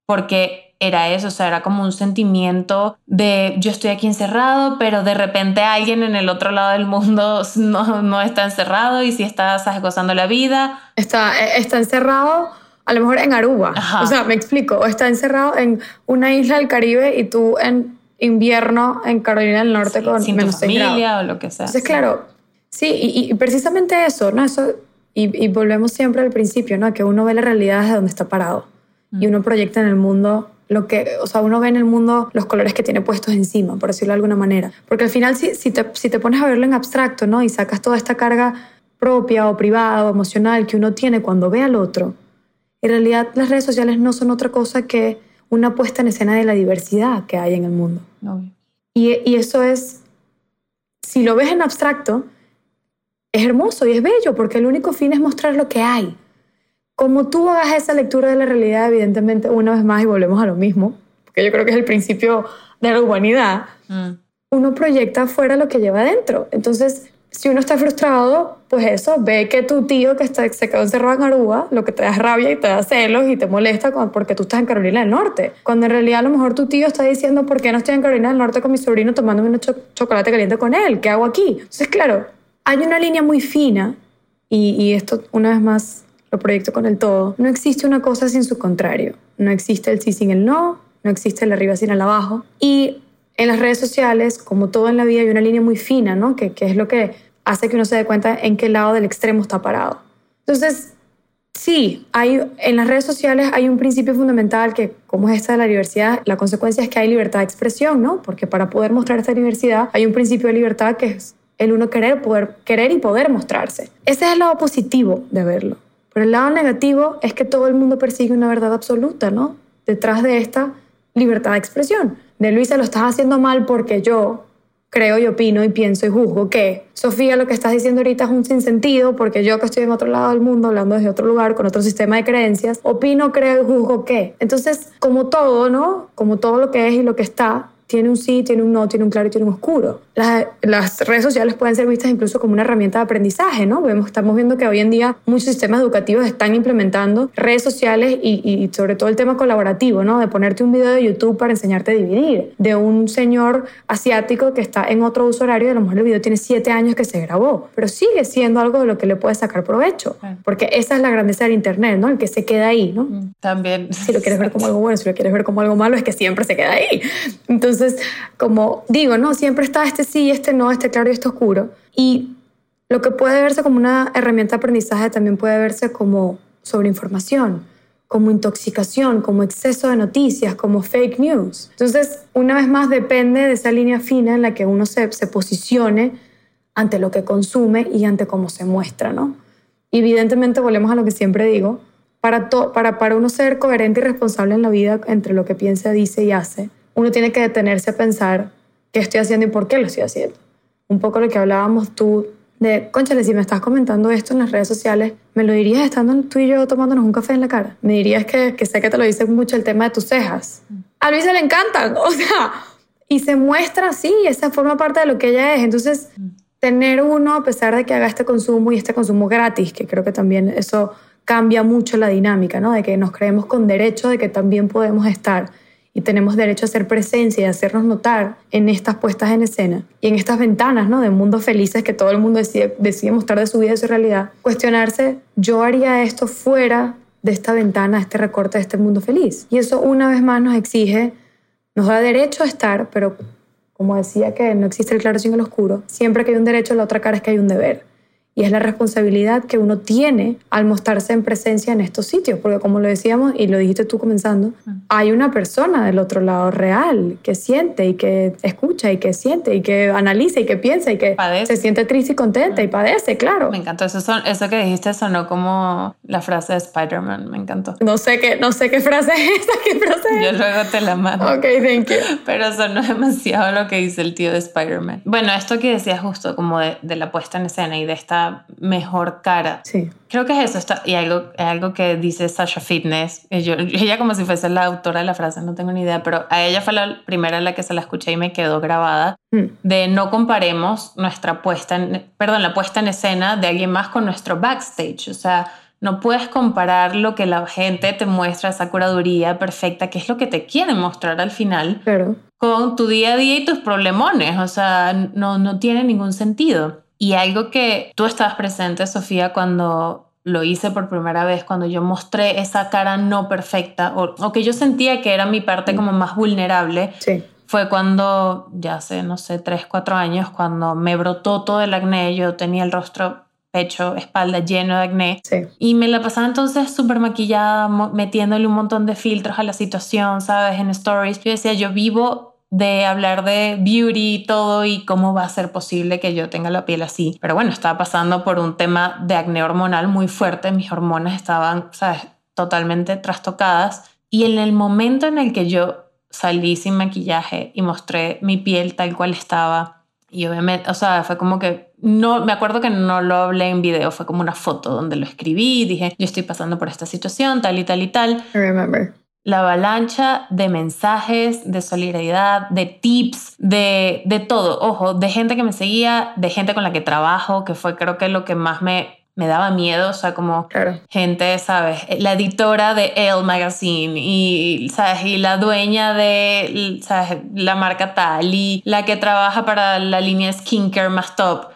[SPEAKER 1] Porque era eso, o sea, era como un sentimiento de yo estoy aquí encerrado, pero de repente alguien en el otro lado del mundo *laughs* no, no está encerrado y si está ¿sabes? gozando la vida.
[SPEAKER 2] Está, eh, está encerrado a lo mejor en Aruba.
[SPEAKER 1] Ajá.
[SPEAKER 2] O sea, me explico. O está encerrado en una isla del Caribe y tú en invierno en Carolina del Norte
[SPEAKER 1] Sí,
[SPEAKER 2] con
[SPEAKER 1] sin tu
[SPEAKER 2] menos seis
[SPEAKER 1] familia o lo que sea.
[SPEAKER 2] Entonces, claro, sí, y, y precisamente eso, ¿no? Eso, y, y volvemos siempre al principio, ¿no? Que uno ve la realidad desde donde está parado y
[SPEAKER 1] Mm.
[SPEAKER 2] uno proyecta en el mundo lo que, o sea, uno ve en el mundo los colores que tiene puestos encima, por decirlo de alguna manera. Porque al final, si, si, te, si te pones a verlo en abstracto, ¿no? Y sacas toda esta carga propia o privada o emocional que uno tiene cuando ve al otro, en realidad las redes sociales no son otra cosa que una puesta en escena de la diversidad que hay en el mundo. Y, y eso es, si lo ves en abstracto, es hermoso y es bello porque el único fin es mostrar lo que hay. Como tú hagas esa lectura de la realidad, evidentemente, una vez más, y volvemos a lo mismo, porque yo creo que es el principio de la humanidad,
[SPEAKER 1] Mm.
[SPEAKER 2] uno proyecta afuera lo que lleva adentro. Entonces, si uno está frustrado, pues eso, ve que tu tío que está, se quedó encerrado en Aruba, lo que te da rabia y te da celos y te molesta porque tú estás en Carolina del Norte. Cuando en realidad a lo mejor tu tío está diciendo, ¿por qué no estoy en Carolina del Norte con mi sobrino tomándome un cho- chocolate caliente con él? ¿Qué hago aquí? Entonces, claro, hay una línea muy fina y, y esto una vez más lo proyecto con el todo. No existe una cosa sin su contrario. No existe el sí sin el no, no existe el arriba sin el abajo. Y en las redes sociales, como todo en la vida, hay una línea muy fina, ¿no? Que, es lo que hace que uno se dé cuenta en qué lado del extremo está parado. Entonces, sí, hay, en las redes sociales hay un principio fundamental que, como es esta de la diversidad, la consecuencia es que hay libertad de expresión, ¿no? Porque para poder mostrar esta diversidad hay un principio de libertad que es el uno querer, poder, querer y poder mostrarse. Ese es el lado positivo de verlo. Pero el lado negativo es que todo el mundo persigue una verdad absoluta, ¿no? Detrás de esta libertad de expresión. De Luisa, lo estás haciendo mal porque yo creo y opino y pienso y juzgo que Sofía lo que estás diciendo ahorita es un sinsentido porque yo que estoy en otro lado del mundo hablando desde otro lugar con otro sistema de creencias opino creo y juzgo que entonces como todo no como todo lo que es y lo que está tiene un sí, tiene un no, tiene un claro y tiene un oscuro. Las, las, redes sociales pueden ser vistas incluso como una herramienta de aprendizaje, ¿no? Vemos, estamos viendo que hoy en día muchos sistemas educativos están implementando redes sociales y, y, sobre todo el tema colaborativo, ¿no? De ponerte un video de YouTube para enseñarte a dividir, de un señor asiático que está en otro uso horario y a lo mejor el video tiene siete años que se grabó, pero sigue siendo algo de lo que le puedes sacar provecho, porque esa es la grandeza del Internet, ¿no? El que se queda ahí, ¿no?
[SPEAKER 1] También.
[SPEAKER 2] Si lo quieres ver como algo bueno, si lo quieres ver como algo malo, es que siempre se queda ahí. Entonces, entonces, como digo, no, siempre está este sí, este no, este claro y este oscuro. Y lo que puede verse como una herramienta de aprendizaje también puede verse como sobreinformación, como intoxicación, como exceso de noticias, como fake news. Entonces, una vez más, depende de esa línea fina en la que uno se, posicione ante lo que consume y ante cómo se muestra, ¿no? Evidentemente, volvemos a lo que siempre digo, para, para, para uno ser coherente y responsable en la vida entre lo que piensa, dice y hace, uno tiene que detenerse a pensar qué estoy haciendo y por qué lo estoy haciendo. Un poco lo que hablábamos tú de, conchale, si me estás comentando esto en las redes sociales, ¿me lo dirías estando tú y yo tomándonos un café en la cara? ¿Me dirías que, que sé que te lo dice mucho el tema de tus cejas? A Luisa le encantan, *laughs* o sea, y se muestra así, esa forma parte de lo que ella es. Entonces, tener uno, a pesar de que haga este consumo y este consumo gratis, que creo que también eso cambia mucho la dinámica, ¿no? De que nos creemos con derecho de que también podemos estar y tenemos derecho a hacer presencia y hacernos notar en estas puestas en escena y en estas ventanas ¿no? de mundos felices que todo el mundo decide, decide mostrar de su vida y de su realidad, cuestionarse, yo haría esto fuera de esta ventana, este recorte de este mundo feliz. Y eso una vez más nos exige, nos da derecho a estar, pero como decía que no existe el claro sin el oscuro, siempre que hay un derecho, la otra cara es que hay un deber. Y es la responsabilidad que uno tiene al mostrarse en presencia en estos sitios, porque como lo decíamos y lo dijiste tú comenzando, hay una persona del otro lado real que siente y que escucha y que siente y que analiza y que piensa y que se siente triste y contenta y padece, claro.
[SPEAKER 1] Me encantó eso, eso que dijiste sonó como la frase de Spider-Man, me encantó.
[SPEAKER 2] No sé qué, no sé qué frase es esa, qué frase
[SPEAKER 1] Yo luego te la mando.
[SPEAKER 2] Ok, thank you. *laughs*
[SPEAKER 1] Pero sonó demasiado lo que dice el tío de Spider-Man. Bueno, esto que decías justo como de, de la puesta en escena y de esta mejor cara.
[SPEAKER 2] Sí.
[SPEAKER 1] Creo que es eso, y algo, algo que dice Sasha Fitness, yo, *laughs* ella como si fuese la autora de la frase, no tengo ni idea, pero a ella fue la primera en la que se la escuché y me quedó grabada, mm. de no comparemos nuestra puesta en, perdón, la puesta en escena de alguien más con nuestro backstage, o sea, no puedes comparar lo que la gente te muestra, esa curaduría perfecta, que es lo que te quieren mostrar al final, con tu día a día y tus problemones. O sea, no, no tiene ningún sentido. Y algo que tú estabas presente, Sofía, cuando lo hice por primera vez, cuando yo mostré esa cara no perfecta, o, que yo sentía que era mi parte como más vulnerable, fue cuando, ya hace, no sé, tres, cuatro años, cuando me brotó todo el acné, yo tenía el rostro pecho, espalda lleno de acné. Y me la pasaba entonces súper maquillada, metiéndole un montón de filtros a la situación, ¿sabes? En stories. Yo decía, yo vivo de hablar de beauty y todo y cómo va a ser posible que yo tenga la piel así. Pero bueno, estaba pasando por un tema de acné hormonal muy fuerte, mis hormonas estaban, ¿sabes? Totalmente trastocadas. Y en el momento en el que yo salí sin maquillaje y mostré mi piel tal cual estaba, y obviamente, o sea, fue como que no, me acuerdo que no lo hablé en video, fue como una foto donde lo escribí, dije, yo estoy pasando por esta situación, tal y tal y tal.
[SPEAKER 2] I remember
[SPEAKER 1] la avalancha de mensajes, de solidaridad, de tips, de, de todo. Ojo, de gente que me seguía, de gente con la que trabajo, que fue creo que lo que más me, me daba miedo, o sea, como gente, ¿sabes? La editora de Elle Magazine y, ¿sabes? Y la dueña de, ¿sabes? La marca tal y la que trabaja para la línea skincare más top.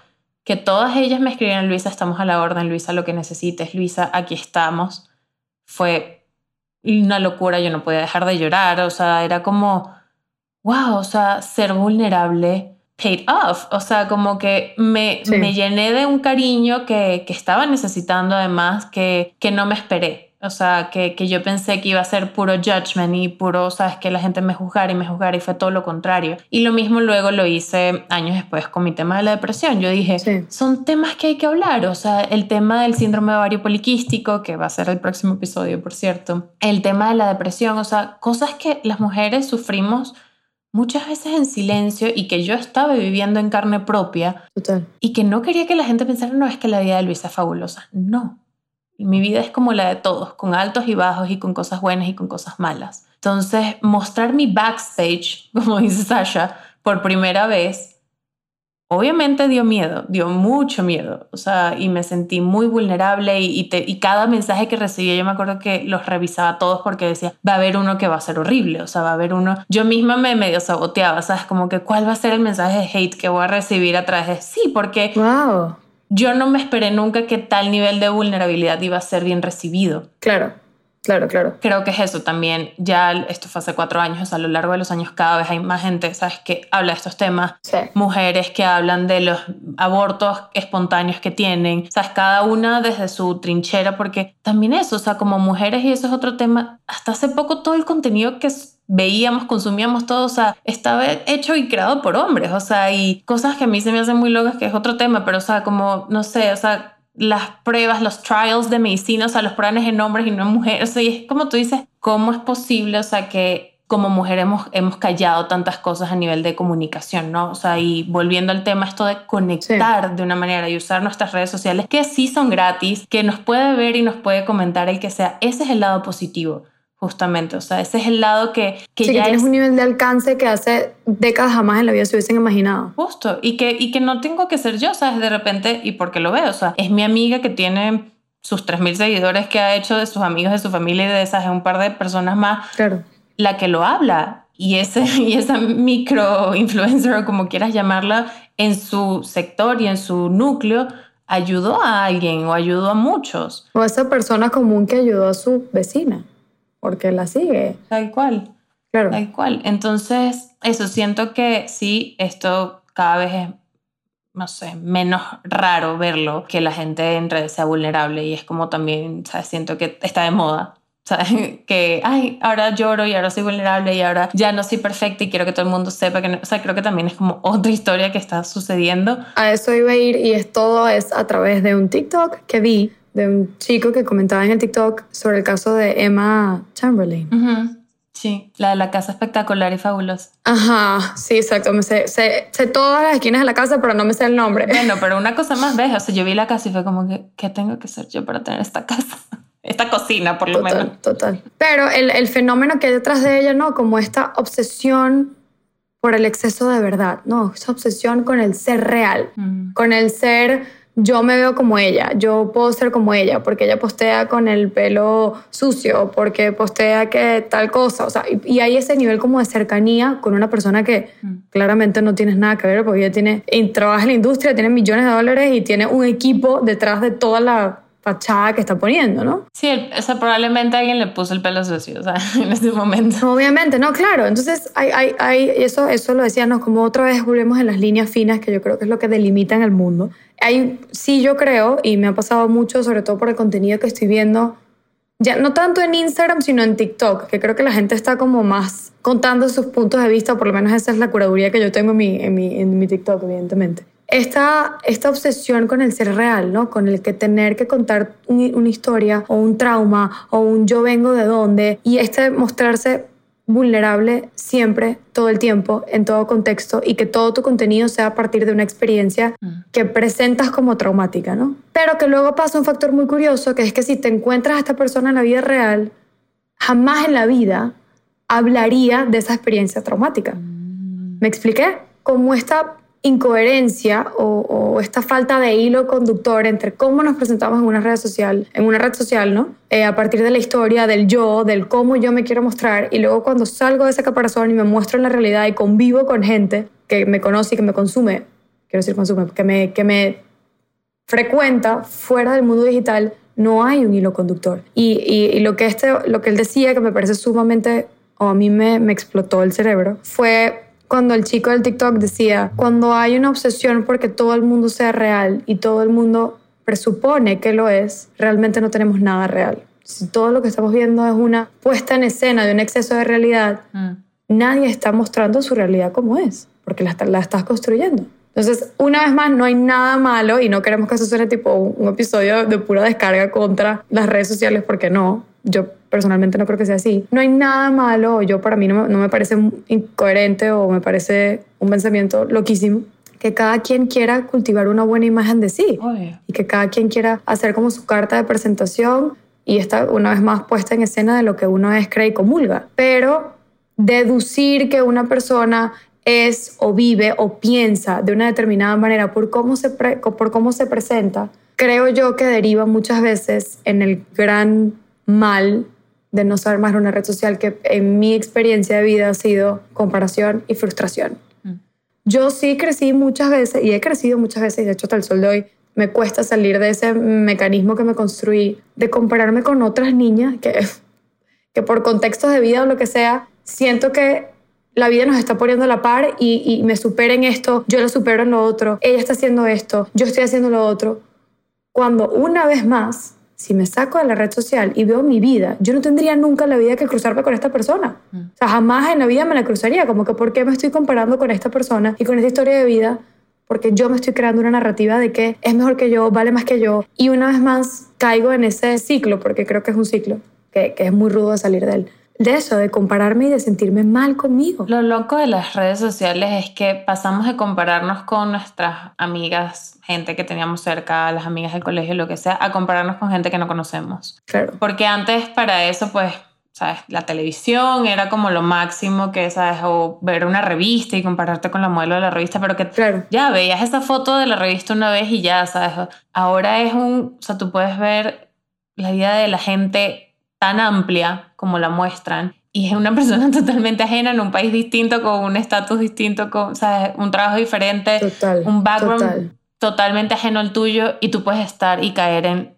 [SPEAKER 1] Que todas ellas me escribieron, Luisa, estamos a la orden, Luisa, lo que necesites, Luisa, aquí estamos. Fue una locura, yo no podía dejar de llorar, o sea, era como, wow, o sea, ser vulnerable paid off, o sea, como que me, me llené de un cariño que, que estaba necesitando además, que, que no me esperé. O sea, que, que, yo pensé que iba a ser puro judgment y puro, sabes, que la gente me juzgara y me juzgara y fue todo lo contrario. Y lo mismo luego lo hice años después con mi tema de la depresión. Yo dije, son temas que hay que hablar. O sea, el tema del síndrome de ovario poliquístico, que va a ser el próximo episodio, por cierto. El tema de la depresión, o sea, cosas que las mujeres sufrimos muchas veces en silencio y que yo estaba viviendo en carne propia.
[SPEAKER 2] Total.
[SPEAKER 1] Y que no quería que la gente pensara, no, es que la vida de Luisa es fabulosa. No mi vida es como la de todos, con altos y bajos y con cosas buenas y con cosas malas. Entonces, mostrar mi backstage, *laughs* como dice Sasha, por primera vez, obviamente dio miedo, dio mucho miedo. O sea, y me sentí muy vulnerable y, y, cada mensaje que recibía, yo me acuerdo que los revisaba todos porque decía, va a haber uno que va a ser horrible. O sea, va a haber uno. Yo misma me medio saboteaba, ¿sabes? Como que, ¿cuál va a ser el mensaje de hate que voy a recibir a través de sí? Porque.
[SPEAKER 2] Wow
[SPEAKER 1] yo no me esperé nunca que tal nivel de vulnerabilidad iba a ser bien recibido.
[SPEAKER 2] Claro, claro, claro.
[SPEAKER 1] Creo que es eso también. Ya esto fue hace cuatro años, a lo largo de los años cada vez hay más gente, ¿sabes?, que habla de estos temas. Mujeres que hablan de los abortos espontáneos que tienen, ¿sabes? Cada una desde su trinchera, porque también eso, o sea, como mujeres, y eso es otro tema, hasta hace poco todo el contenido que veíamos, consumíamos todo, o sea, estaba hecho y creado por hombres, o sea, y cosas que a mí se me hacen muy locas, que es otro tema, pero o sea, como, no sé, o sea, las pruebas, los trials de medicina, o sea, los pruebas en hombres y no en mujeres, o sea, y es como tú dices, ¿cómo es posible, o sea, que como mujer hemos, hemos callado tantas cosas a nivel de comunicación, ¿no? O sea, y volviendo al tema, esto de conectar de una manera y usar nuestras redes sociales, que sí son gratis, que nos puede ver y nos puede comentar el que sea, ese es el lado positivo justamente. O sea, ese es el lado que, que
[SPEAKER 2] ya tienes un nivel de alcance que hace décadas jamás en la vida se hubiesen imaginado.
[SPEAKER 1] Justo. Y que, y que no tengo que ser yo, ¿sabes? De repente, y porque lo veo. O sea, es mi amiga que tiene sus 3.000 seguidores que ha hecho de sus amigos, de su familia y de esas, un par de personas más.
[SPEAKER 2] Claro.
[SPEAKER 1] La que lo habla. Y, ese, *laughs* y esa micro influencer o como quieras llamarla, en su sector y en su núcleo, ayudó a alguien o ayudó a muchos.
[SPEAKER 2] O esa persona común que ayudó a su vecina porque la sigue.
[SPEAKER 1] Tal cual.
[SPEAKER 2] Claro.
[SPEAKER 1] Tal cual. Entonces, eso, siento que sí, esto cada vez es no sé, menos raro verlo que la gente en redes sea vulnerable y es como también, ¿sabes? Siento que está de moda. *laughs* ¿Sabes? Que, ay, ahora lloro y ahora soy vulnerable y ahora ya no soy perfecta y quiero que todo el mundo sepa que no. O sea, creo que también es como otra historia que está sucediendo.
[SPEAKER 2] A eso iba a ir y es todo es a través de un TikTok que vi de un chico que comentaba en el TikTok sobre el caso de Emma Chamberlain.
[SPEAKER 1] Sí, la de la casa espectacular y fabulosa.
[SPEAKER 2] Ajá, sí, exacto. Me sé, sé, sé, todas las esquinas de la casa, pero no me sé el nombre.
[SPEAKER 1] Bueno, pero una cosa más, *laughs* ¿ves? O sea, yo vi la casa y fue como que, ¿qué tengo que hacer yo para tener esta casa? *laughs* Esta cocina, por lo
[SPEAKER 2] menos. Total, Pero el, el, fenómeno que hay detrás de ella, ¿no? Como esta obsesión por el exceso de verdad, ¿no? Esa obsesión con el ser real, mm. con el ser yo me veo como ella, yo puedo ser como ella, porque ella postea con el pelo sucio, porque postea que tal cosa, o sea, y, hay ese nivel como de cercanía con una persona que mm. claramente no tienes nada que ver, porque ella tiene, trabaja en la industria, tiene millones de dólares y tiene un equipo detrás de toda la fachada que está poniendo, ¿no?
[SPEAKER 1] Sí, o sea, probablemente alguien le puso el pelo sucio, o sea, *laughs* en ese momento.
[SPEAKER 2] Obviamente, no, claro. Entonces, hay, hay, hay, eso, eso lo decíamos, como otra vez volvemos en las líneas finas, que yo creo que es lo que delimitan el mundo. Hay, sí, yo creo, y me ha pasado mucho, sobre todo por el contenido que estoy viendo, ya no tanto en Instagram, sino en TikTok, que creo que la gente está como más contando sus puntos de vista, por lo menos esa es la curaduría que yo tengo en mi, en mi, en mi TikTok, evidentemente esta, esta obsesión con el ser real, ¿no? Con el que tener que contar una historia o un trauma o un yo vengo de dónde y este mostrarse vulnerable siempre, todo el tiempo, en todo contexto y que todo tu contenido sea a partir de una experiencia mm. que presentas como traumática, ¿no? Pero que luego pasa un factor muy curioso, que es que si te encuentras a esta persona en la vida real, jamás en la vida hablaría de esa experiencia traumática. Mm. ¿Me expliqué? Como esta incoherencia o, esta falta de hilo conductor entre cómo nos presentamos en una red social, en una red social, ¿no? Eh, a partir de la historia, del yo, del cómo yo me quiero mostrar, y luego cuando salgo de ese caparazón y me muestro en la realidad y convivo con gente que me conoce y que me consume, quiero decir consume, que me, que me frecuenta fuera del mundo digital, no hay un hilo conductor. Y, lo, que este, lo que él decía, que me parece sumamente, o a mí me explotó el cerebro, fue cuando el chico del TikTok decía, cuando hay una obsesión porque todo el mundo sea real y todo el mundo presupone que lo es, realmente no tenemos nada real. Si todo lo que estamos viendo es una puesta en escena de un exceso de realidad, mm. nadie está mostrando su realidad como es, porque la, la, estás construyendo. Entonces, una vez más, no hay nada malo y no queremos que eso suene tipo un, un episodio de pura descarga contra las redes sociales, porque no. Yo personalmente no creo que sea así. No hay nada malo, yo para mí no me, parece incoherente o me parece un pensamiento loquísimo que cada quien quiera cultivar una buena imagen de sí y que cada quien quiera hacer como su carta de presentación y está una vez más puesta en escena de lo que uno es, cree y comulga. Pero deducir que una persona es o vive o piensa de una determinada manera por cómo se, por cómo se presenta, creo yo que deriva muchas veces en el gran mal de no saber más una red social que en mi experiencia de vida ha sido comparación y frustración. Mm. Yo sí crecí muchas veces y he crecido muchas veces, y de hecho hasta el sol de hoy me cuesta salir de ese mecanismo que me construí de compararme con otras niñas que, *laughs* que por contextos de vida o lo que sea, siento que la vida nos está poniendo a la par y, y me superen esto, yo lo supero en lo otro, ella está haciendo esto, yo estoy haciendo lo otro. Cuando una vez más si me saco de la red social y veo mi vida, yo no tendría nunca la vida que cruzarme con esta persona. Mm. O sea, jamás en la vida me la cruzaría. Como que, ¿por qué me estoy comparando con esta persona y con esta historia de vida? Porque yo me estoy creando una narrativa de que es mejor que yo, vale más que yo. Y una vez más caigo en ese ciclo, porque creo que es un ciclo que, que es muy rudo de salir de él de eso, de compararme y de sentirme mal conmigo.
[SPEAKER 1] Lo loco de las redes sociales es que pasamos de compararnos con nuestras amigas, gente que teníamos cerca, las amigas del colegio, lo que sea, a compararnos con gente que no conocemos.
[SPEAKER 2] Claro.
[SPEAKER 1] Porque antes para eso, pues, ¿sabes? La televisión era como lo máximo que, ¿sabes? O ver una revista y compararte con la modelo de la revista, pero que
[SPEAKER 2] claro.
[SPEAKER 1] ya veías esa foto de la revista una vez y ya, ¿sabes? Ahora es un, o sea, tú puedes ver la vida de la gente tan amplia como la muestran y es una *laughs* persona totalmente ajena en un país distinto, con un estatus distinto, con un trabajo diferente, un background totalmente ajeno al tuyo y tú puedes estar y caer en,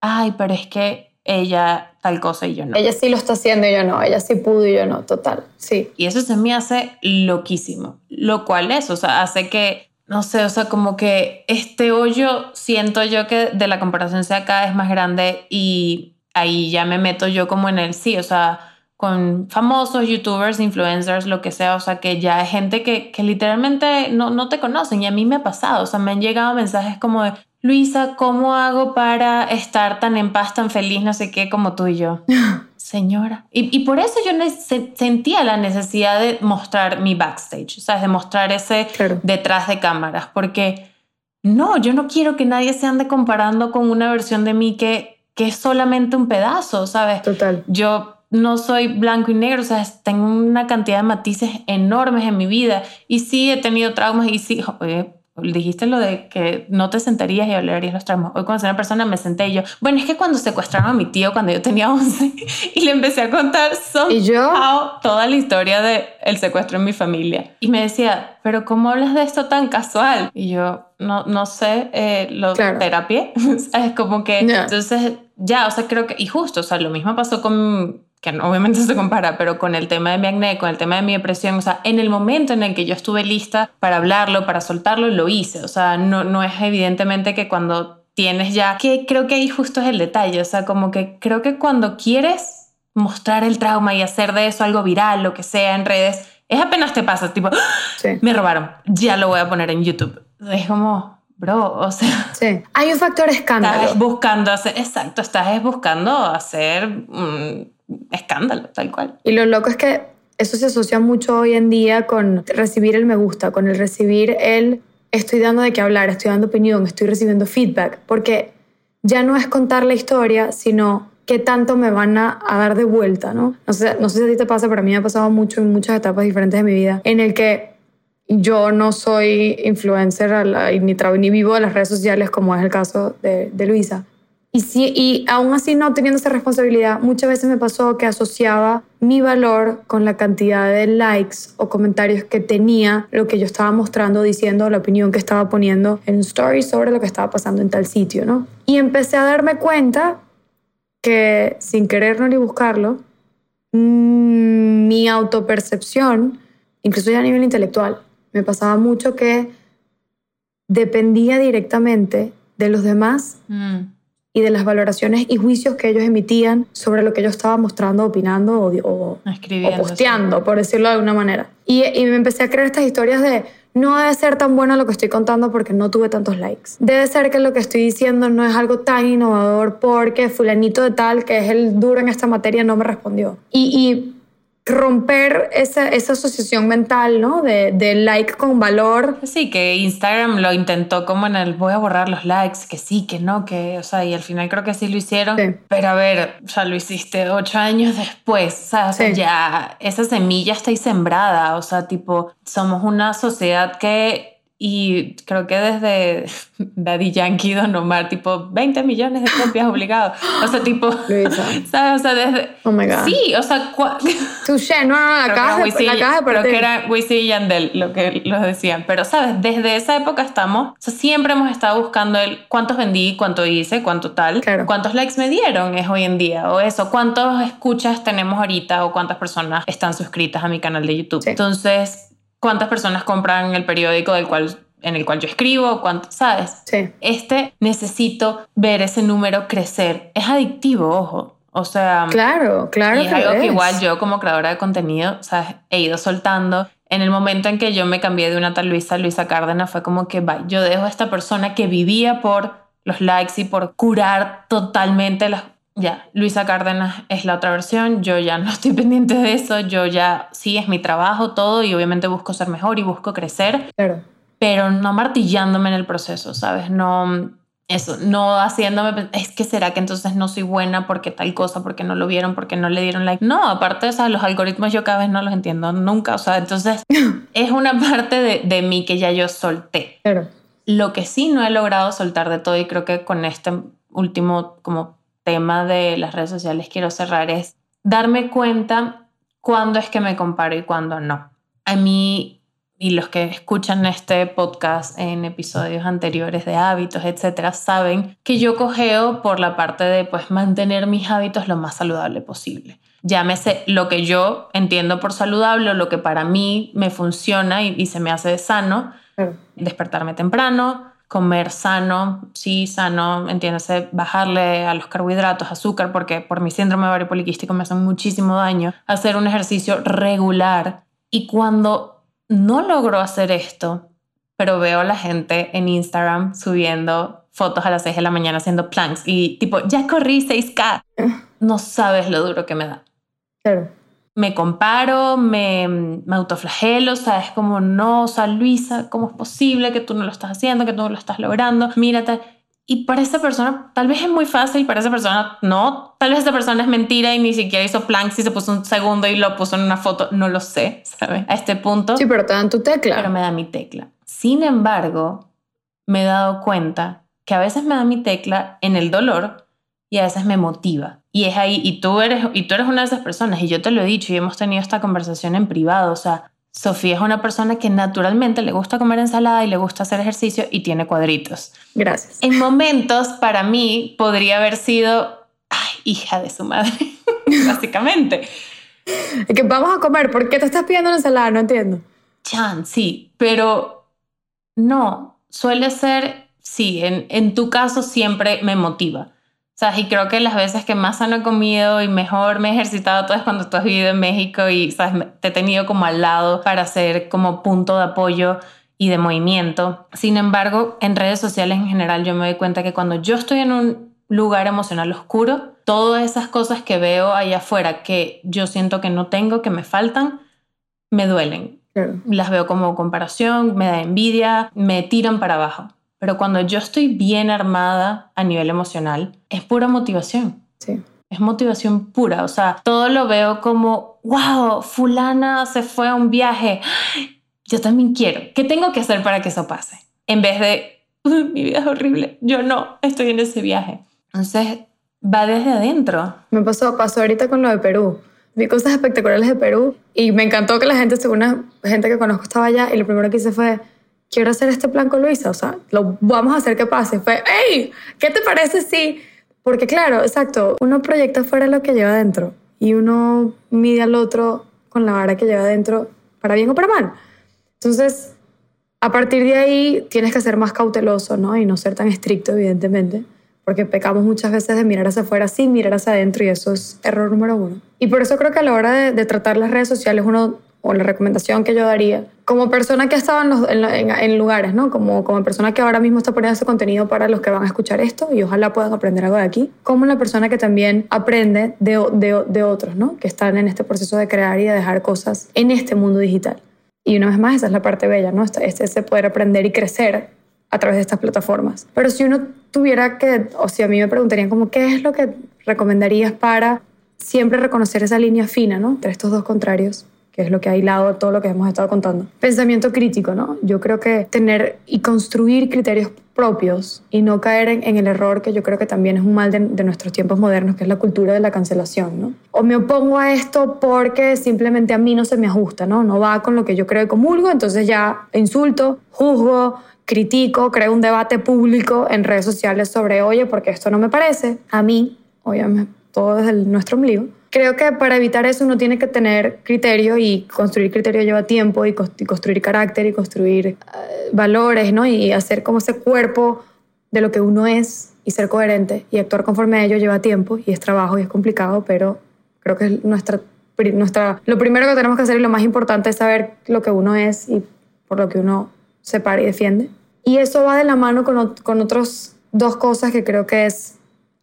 [SPEAKER 1] ay, pero es que ella tal cosa y yo no.
[SPEAKER 2] Ella sí lo está haciendo y yo no, ella sí pudo y yo no, total, sí.
[SPEAKER 1] Y eso se me hace loquísimo, lo cual es, o sea, hace que no sé, o sea, como que este hoyo siento yo que de la comparación sea cada vez más grande y ahí ya me meto yo como en el sí, o sea, con famosos, youtubers, influencers, lo que sea, o sea, que ya hay gente que, que literalmente no, no te conocen y a mí me ha pasado, o sea, me han llegado mensajes como de, Luisa, ¿cómo hago para estar tan en paz, tan feliz, no sé qué, como tú y yo? *laughs* Señora. Y, y por eso yo sentía la necesidad de mostrar mi backstage, o sea, de mostrar ese detrás de cámaras, porque no, yo no quiero que nadie se ande comparando con una versión de mí que, que es solamente un pedazo, ¿sabes?
[SPEAKER 2] Total.
[SPEAKER 1] Yo no soy blanco y negro, o sea, tengo una cantidad de matices enormes en mi vida y sí he tenido traumas y sí, dijiste lo de que no te sentarías y hablarías los traumas. Hoy cuando una persona me senté y yo, bueno, es que cuando secuestraron a mi tío cuando yo tenía *laughs* 11 y le empecé a contar
[SPEAKER 2] ¿Y yo?
[SPEAKER 1] toda la historia del el secuestro en mi familia. Y me decía, pero ¿cómo hablas de esto tan casual? Y yo, no, no sé, eh, lo terapia. *laughs* es como que, entonces, ya, o sea, creo que, y justo, o sea, lo mismo pasó con que obviamente *laughs* se compara, pero con el tema de mi acné, con el tema de mi depresión, o sea, en el momento en el que yo estuve lista para hablarlo, para soltarlo, lo hice. O sea, no, no es evidentemente que cuando tienes ya, que creo que ahí justo es el detalle, o sea, como que creo que cuando quieres mostrar el trauma y hacer de eso algo viral, lo que sea en redes, es apenas te pasa, tipo, ¡Ah! me robaron, ya lo voy a poner en YouTube. Es como, bro, o sea.
[SPEAKER 2] Sí, hay un factor escándalo.
[SPEAKER 1] Estás buscando hacer, exacto, estás buscando hacer escándalo, tal cual.
[SPEAKER 2] Y lo loco es que eso se asocia mucho hoy en día con recibir el me gusta, con el recibir el estoy dando de qué hablar, estoy dando opinión, estoy recibiendo feedback, porque ya no es contar la historia, sino qué tanto me van a, dar de vuelta, ¿no? No sé, no sé si a ti te pasa, pero a mí me ha pasado mucho en muchas etapas diferentes de mi vida, en el que yo no soy influencer ni, ni vivo de las redes sociales como es el caso de, de Luisa, y, si, y aún así no teniendo esa responsabilidad, muchas veces me pasó que asociaba mi valor con la cantidad de likes o comentarios que tenía lo que yo estaba mostrando, diciendo la opinión que estaba poniendo en stories sobre lo que estaba pasando en tal sitio, ¿no? Y empecé a darme cuenta que sin querer ni buscarlo, mm, mi autopercepción, incluso ya a nivel intelectual, me pasaba mucho que dependía directamente de los demás. Mm y de las valoraciones y juicios que ellos emitían sobre lo que yo estaba mostrando, opinando o, o, posteando, por decirlo de alguna manera. Y, y me empecé a creer estas historias de no debe ser tan bueno lo que estoy contando porque no tuve tantos likes. Debe ser que lo que estoy diciendo no es algo tan innovador porque fulanito de tal, que es el duro en esta materia, no me respondió. Y, y romper esa, esa asociación mental, ¿no? De, de, like con valor.
[SPEAKER 1] Sí, que Instagram lo intentó como en el voy a borrar los likes, que sí, que no, que, o sea, y al final creo que sí lo hicieron. Pero a ver, o sea, lo hiciste ocho años después, o sea, ya esa semilla está ahí sembrada, o sea, tipo, somos una sociedad que y creo que desde *laughs* Daddy Yankee, Don Omar, tipo 20 millones de copias *laughs* obligados. O sea, tipo. *laughs* ¿Sabes? O sea, desde.
[SPEAKER 2] Oh my God.
[SPEAKER 1] Sí, o sea.
[SPEAKER 2] Touché, no, no, la caja, de, la caja
[SPEAKER 1] Creo que era Wisin y Yandel lo que los decían. Pero, ¿sabes? Desde esa época estamos. O sea, siempre hemos estado buscando el cuántos vendí, cuánto hice, cuánto tal. Cuántos likes me dieron es hoy en día. O eso, cuántos escuchas tenemos ahorita o cuántas personas están suscritas a mi canal de YouTube. Entonces cuántas personas compran el periódico del cual en el cual yo escribo, cuánto, ¿sabes?
[SPEAKER 2] Sí.
[SPEAKER 1] Este necesito ver ese número crecer. Es adictivo, ojo. O sea,
[SPEAKER 2] claro, claro.
[SPEAKER 1] Y es algo que igual yo como creadora de contenido, ¿sabes? He ido soltando. En el momento en que yo me cambié de una tal Luisa a Luisa Cárdenas fue como que, va, yo dejo a esta persona que vivía por los likes y por curar totalmente las ya, Luisa Cárdenas es la otra versión, yo ya no *laughs* estoy pendiente de eso, yo ya sí es mi trabajo, todo, y obviamente busco ser mejor y busco crecer,
[SPEAKER 2] claro.
[SPEAKER 1] pero no martillándome en el proceso, ¿sabes? No, eso, no haciéndome, es que será que entonces no soy buena porque tal cosa, porque no lo vieron, porque no le dieron like. No, aparte, o los algoritmos yo cada vez no los entiendo nunca, o sea, entonces *laughs* es una parte de, de mí que ya yo solté.
[SPEAKER 2] Claro.
[SPEAKER 1] Lo que sí no he logrado soltar de todo y creo que con este último como tema de las redes sociales quiero cerrar es darme cuenta cuándo es que me comparo y cuándo no. A mí y los que escuchan este podcast en episodios anteriores de hábitos, etcétera, saben que yo cogeo por la parte de pues mantener mis hábitos lo más saludable posible. Llámese lo que yo entiendo por saludable o lo que para mí me funciona y, y se me hace sano Despertarme temprano, comer sano, sí, sano, entiéndase, bajarle a los carbohidratos, azúcar, porque por mi síndrome ovario poliquístico me hacen muchísimo daño, hacer un ejercicio regular. Y cuando no logro hacer esto, pero veo a la gente en Instagram subiendo fotos a las 6 de la mañana haciendo planks y tipo, ya corrí 6K, no sabes lo duro que me da.
[SPEAKER 2] Claro
[SPEAKER 1] me comparo, me, me autoflagelo, o sea, es como, no, o sea, Luisa, ¿cómo es posible que tú no lo estás haciendo, que tú no lo estás logrando? Mírate. Y para esa persona, tal vez es muy fácil, para esa persona no. Tal vez esa persona es mentira y ni siquiera hizo planks y se puso un segundo y lo puso en una foto. No lo sé, *laughs* ¿sabes? A este punto.
[SPEAKER 2] Sí, pero te dan tu tecla.
[SPEAKER 1] Pero me da mi tecla. Sin embargo, me he dado cuenta que a veces me da mi tecla en el dolor y a veces me motiva. Y es ahí, y tú, eres, y tú eres una de esas personas, y yo te lo he dicho, y hemos tenido esta conversación en privado, o sea, Sofía es una persona que naturalmente le gusta comer ensalada y le gusta hacer ejercicio y tiene cuadritos.
[SPEAKER 2] Gracias.
[SPEAKER 1] En momentos, para mí, podría haber sido, ay, hija de su madre, *laughs* básicamente.
[SPEAKER 2] que vamos a comer, ¿por qué te estás pidiendo una ensalada? No entiendo.
[SPEAKER 1] Chan, sí, pero no, suele ser, sí, en, en tu caso siempre me motiva. O sea, y creo que las veces que más sano he comido y mejor me he ejercitado todo es cuando tú has vivido en México y ¿sabes? te he tenido como al lado para ser como punto de apoyo y de movimiento. Sin embargo, en redes sociales en general yo me doy cuenta que cuando yo estoy en un lugar emocional oscuro, todas esas cosas que veo allá afuera que yo siento que no tengo, que me faltan, me duelen. Las veo como comparación, me da envidia, me tiran para abajo. Pero cuando yo estoy bien armada a nivel emocional, es pura motivación.
[SPEAKER 2] Sí.
[SPEAKER 1] Es motivación pura. O sea, todo lo veo como, wow, fulana se fue a un viaje. Yo también quiero. ¿Qué tengo que hacer para que eso pase? En vez de, mi vida es horrible. Yo no estoy en ese viaje. Entonces, va desde adentro.
[SPEAKER 2] Me pasó, pasó ahorita con lo de Perú. Vi cosas espectaculares de Perú y me encantó que la gente, según la gente que conozco, estaba allá y lo primero que hice fue quiero hacer este plan con Luisa, o sea, lo vamos a hacer que pase. Fue, hey, ¿qué te parece si? Porque claro, exacto, uno proyecta fuera lo que lleva adentro y uno mide al otro con la vara que lleva adentro, para bien o para mal. Entonces, a partir de ahí tienes que ser más cauteloso, ¿no? Y no ser tan estricto, evidentemente, porque pecamos muchas veces de mirar hacia afuera sin mirar hacia adentro y eso es error número uno. Y por eso creo que a la hora de, de tratar las redes sociales uno o la recomendación que yo daría, como persona que ha estado en, en, lugares, ¿no? Como, como persona que ahora mismo está poniendo ese contenido para los que van a escuchar esto y ojalá puedan aprender algo de aquí, como la persona que también aprende de, de, de otros, ¿no? Que están en este proceso de crear y de dejar cosas en este mundo digital. Y una vez más, esa es la parte bella, ¿no? Este, este poder aprender y crecer a través de estas plataformas. Pero si uno tuviera que, o si a mí me preguntarían como, ¿qué es lo que recomendarías para siempre reconocer esa línea fina, ¿no? Entre estos dos contrarios que es lo que ha hilado todo lo que hemos estado contando. Pensamiento crítico, ¿no? Yo creo que tener y construir criterios propios y no caer en, el error que yo creo que también es un mal de, nuestros tiempos modernos, que es la cultura de la cancelación, ¿no? O me opongo a esto porque simplemente a mí no se me ajusta, ¿no? No va con lo que yo creo y comulgo, entonces ya insulto, juzgo, critico, creo un debate público en redes sociales sobre, oye, porque esto no me parece, a mí, obviamente, todo desde nuestro ombligo, creo que para evitar eso uno tiene que tener criterio y construir criterio lleva tiempo y, construir carácter y construir eh, valores, ¿no? Y hacer como ese cuerpo de lo que uno es y ser coherente y actuar conforme a ello lleva tiempo y es trabajo y es complicado, pero creo que es nuestra, nuestra, lo primero que tenemos que hacer y lo más importante es saber lo que uno es y por lo que uno se para y defiende. Y eso va de la mano con, con otras dos cosas que creo que es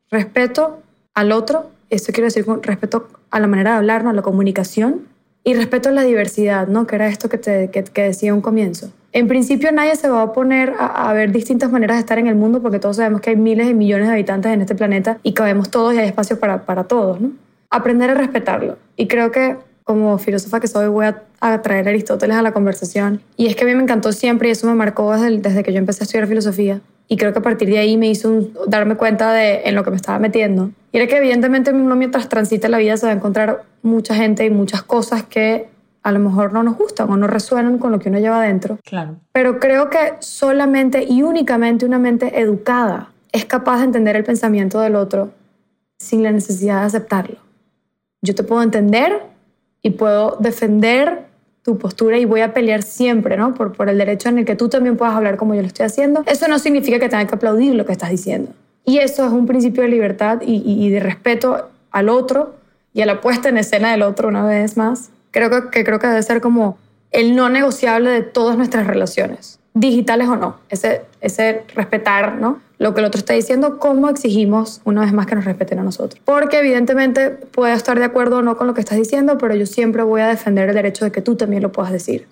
[SPEAKER 2] respeto al otro esto quiero decir con respeto a la manera de hablar, a la comunicación y respeto a la diversidad, ¿no? que era esto que, te, que, decía un comienzo. En principio nadie se va a poner a, ver distintas maneras de estar en el mundo porque todos sabemos que hay miles y millones de habitantes en este planeta y cabemos todos y hay espacio para, para todos. ¿no? Aprender a respetarlo. Y creo que como filósofa que soy voy a, a, traer a Aristóteles a la conversación. Y es que a mí me encantó siempre y eso me marcó desde, desde que yo empecé a estudiar filosofía. Y creo que a partir de ahí me hizo darme cuenta de en lo que me estaba metiendo. Y era que evidentemente uno mientras transita la vida se va a encontrar mucha gente y muchas cosas que a lo mejor no nos gustan o no resuenan con lo que uno lleva adentro.
[SPEAKER 1] Claro.
[SPEAKER 2] Pero creo que solamente y únicamente una mente educada es capaz de entender el pensamiento del otro sin la necesidad de aceptarlo. Yo te puedo entender y puedo defender tu postura y voy a pelear siempre, ¿no? Por, el derecho en el que tú también puedas hablar como yo lo estoy haciendo. Eso no significa que tenga que aplaudir lo que estás diciendo. Y eso es un principio de libertad y, y, de respeto al otro y a la puesta en escena del otro una vez más. Creo que, que creo que debe ser como el no negociable de todas nuestras relaciones, digitales o no. Ese, ese respetar, ¿no? lo que el otro está diciendo, cómo exigimos una vez más que nos respeten a nosotros. Porque evidentemente puedo estar de acuerdo o no con lo que estás diciendo, pero yo siempre voy a defender el derecho de que tú también lo puedas decir.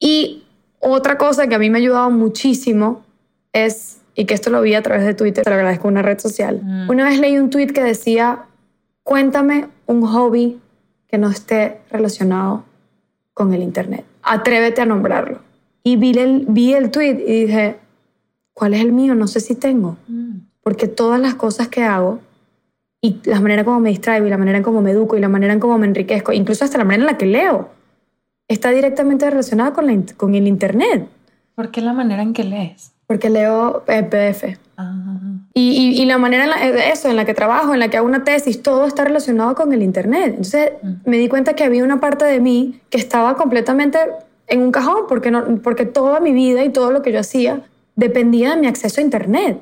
[SPEAKER 2] Y otra cosa que a mí me ha ayudado muchísimo es, y que esto lo vi a través de Twitter, te lo agradezco, una red social. Mm. Una vez leí un tweet que decía, cuéntame un hobby que no esté relacionado con el Internet. Atrévete a nombrarlo. Y vi el, vi el tweet y dije, ¿cuál es el mío? No sé si tengo. Mm. Porque todas las cosas que hago y la manera como me distraigo y la manera en cómo me educo y la manera en cómo me enriquezco, incluso hasta la manera en la que leo, está directamente relacionada con, la, con el Internet.
[SPEAKER 1] ¿Por qué la manera en que lees?
[SPEAKER 2] Porque leo eh, PDF. Ah. Y, y, la manera en la, eh, eso, en la que trabajo, en la que hago una tesis, todo está relacionado con el Internet. Entonces mm. me di cuenta que había una parte de mí que estaba completamente en un cajón, porque, no, porque toda mi vida y todo lo que yo hacía dependía de mi acceso a Internet.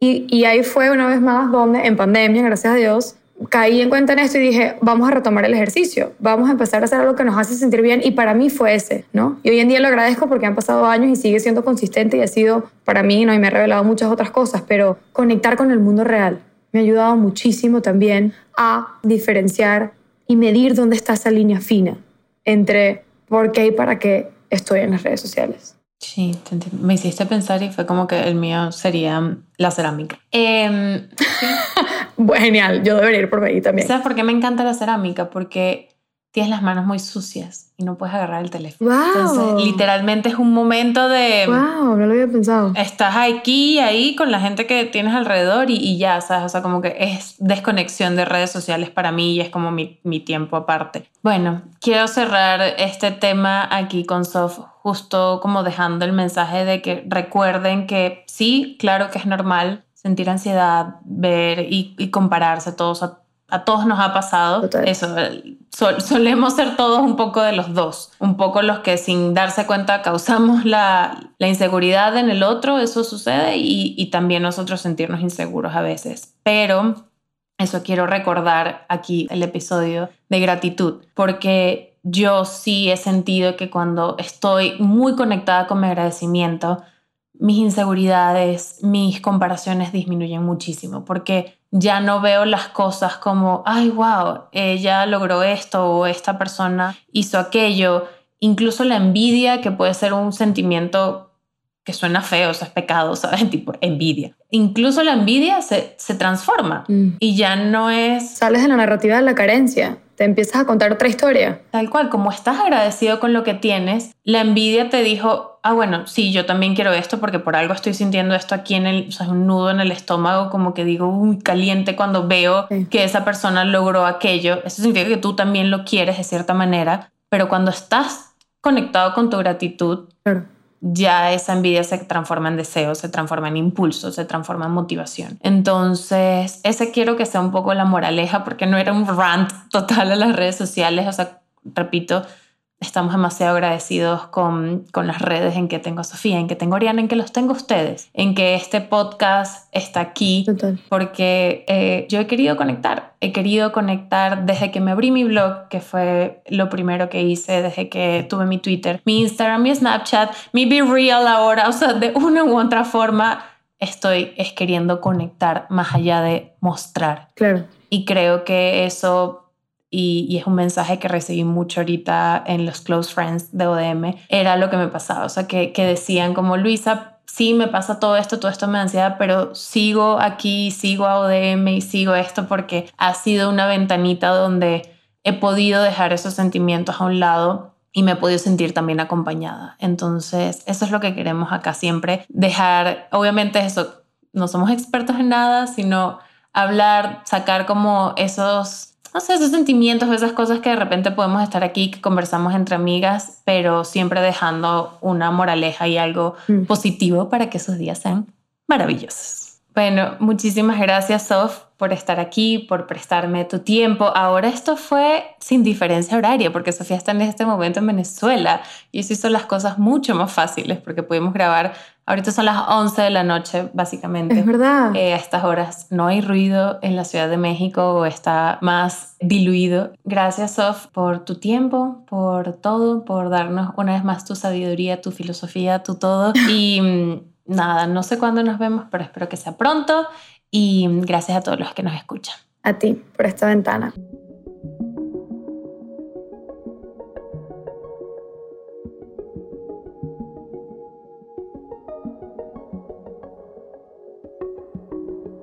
[SPEAKER 2] Y, y, ahí fue una vez más donde, en pandemia, gracias a Dios, caí en cuenta en esto y dije, vamos a retomar el ejercicio, vamos a empezar a hacer algo que nos hace sentir bien y para mí fue ese, ¿no? Y hoy en día lo agradezco porque han pasado años y sigue siendo consistente y ha sido para mí, ¿no? Y me ha revelado muchas otras cosas, pero conectar con el mundo real me ha ayudado muchísimo también a diferenciar y medir dónde está esa línea fina entre por qué y para qué estoy en las redes sociales.
[SPEAKER 1] Sí, me hiciste pensar y fue como que el mío sería la cerámica. Eh, *laughs*
[SPEAKER 2] Genial, yo debería ir por ahí también.
[SPEAKER 1] ¿Sabes por qué me encanta la cerámica? Porque tienes las manos muy sucias y no puedes agarrar el teléfono.
[SPEAKER 2] Wow.
[SPEAKER 1] Entonces, literalmente es un momento de...
[SPEAKER 2] Wow, no lo había pensado.
[SPEAKER 1] Estás aquí, ahí con la gente que tienes alrededor y, y, ya, ¿sabes? O sea, como que es desconexión de redes sociales para mí y es como mi, mi tiempo aparte. Bueno, quiero cerrar este tema aquí con Sof, justo como dejando el mensaje de que recuerden que sí, claro que es normal sentir ansiedad, ver y, y compararse todos a a todos nos ha pasado eso. solemos ser todos un poco de los dos, un poco los que sin darse cuenta causamos la, la inseguridad en el otro, eso sucede, y, y, también nosotros sentirnos inseguros a veces. Pero eso quiero recordar aquí el episodio de gratitud, porque yo sí he sentido que cuando estoy muy conectada con mi agradecimiento, mis inseguridades, mis comparaciones disminuyen muchísimo, porque ya no veo las cosas como, ay, wow, ella logró esto o esta persona hizo aquello. Incluso la envidia, que puede ser un sentimiento que suena feo, o sea, es pecado, ¿sabes? *laughs* Tipo envidia. Incluso la envidia se, se transforma mm. y ya no es...
[SPEAKER 2] Sales de la narrativa de la carencia te empiezas a contar otra historia.
[SPEAKER 1] Tal cual, como estás agradecido con lo que tienes, la envidia te dijo, ah, bueno, sí, yo también quiero esto porque por algo estoy sintiendo esto aquí en el, o sea, un nudo en el estómago, como que digo, uy, caliente cuando veo que esa persona logró aquello. Eso significa que tú también lo quieres de cierta manera, pero cuando estás conectado con tu gratitud, claro ya esa envidia se transforma en deseo, se transforma en impulso, se transforma en motivación. Entonces, ese quiero que sea un poco la moraleja, porque no era un rant total a las redes sociales, o sea, repito, estamos demasiado agradecidos con, con, las redes en que tengo a Sofía, en que tengo a Oriana, en que los tengo ustedes, en que este podcast está aquí, porque eh, yo he querido conectar, he querido conectar desde que me abrí mi blog, que fue lo primero que hice desde que tuve mi Twitter, mi Instagram, mi Snapchat, mi Be Real ahora, o sea, de una u otra forma estoy es queriendo conectar más allá de mostrar.
[SPEAKER 2] Claro.
[SPEAKER 1] Y creo que eso y, es un mensaje que recibí mucho ahorita en los close friends de ODM, era lo que me pasaba, o sea, que, que decían como Luisa, sí me pasa todo esto, todo esto me da ansiedad, pero sigo aquí, sigo a ODM y sigo esto porque ha sido una ventanita donde he podido dejar esos sentimientos a un lado y me he podido sentir también acompañada. Entonces, eso es lo que queremos acá siempre, dejar, obviamente eso, no somos expertos en nada, sino hablar, sacar como esos no sé, esos sentimientos, esas cosas que de repente podemos estar aquí, que conversamos entre amigas, pero siempre dejando una moraleja y algo mm. positivo para que esos días sean maravillosos. Bueno, muchísimas gracias, Sof. Por estar aquí, por prestarme tu tiempo. Ahora esto fue sin diferencia horaria, porque Sofía está en este momento en Venezuela y eso hizo las cosas mucho más fáciles, porque pudimos grabar. Ahorita son las 11 de la noche, básicamente.
[SPEAKER 2] Es verdad.
[SPEAKER 1] Eh, a estas horas no hay ruido en la Ciudad de México o está más diluido. Gracias, Sof, por tu tiempo, por todo, por darnos una vez más tu sabiduría, tu filosofía, tu todo. *laughs* Y mm, nada, no sé cuándo nos vemos, pero espero que sea pronto y gracias a todos los que nos escuchan.
[SPEAKER 2] A ti por esta ventana.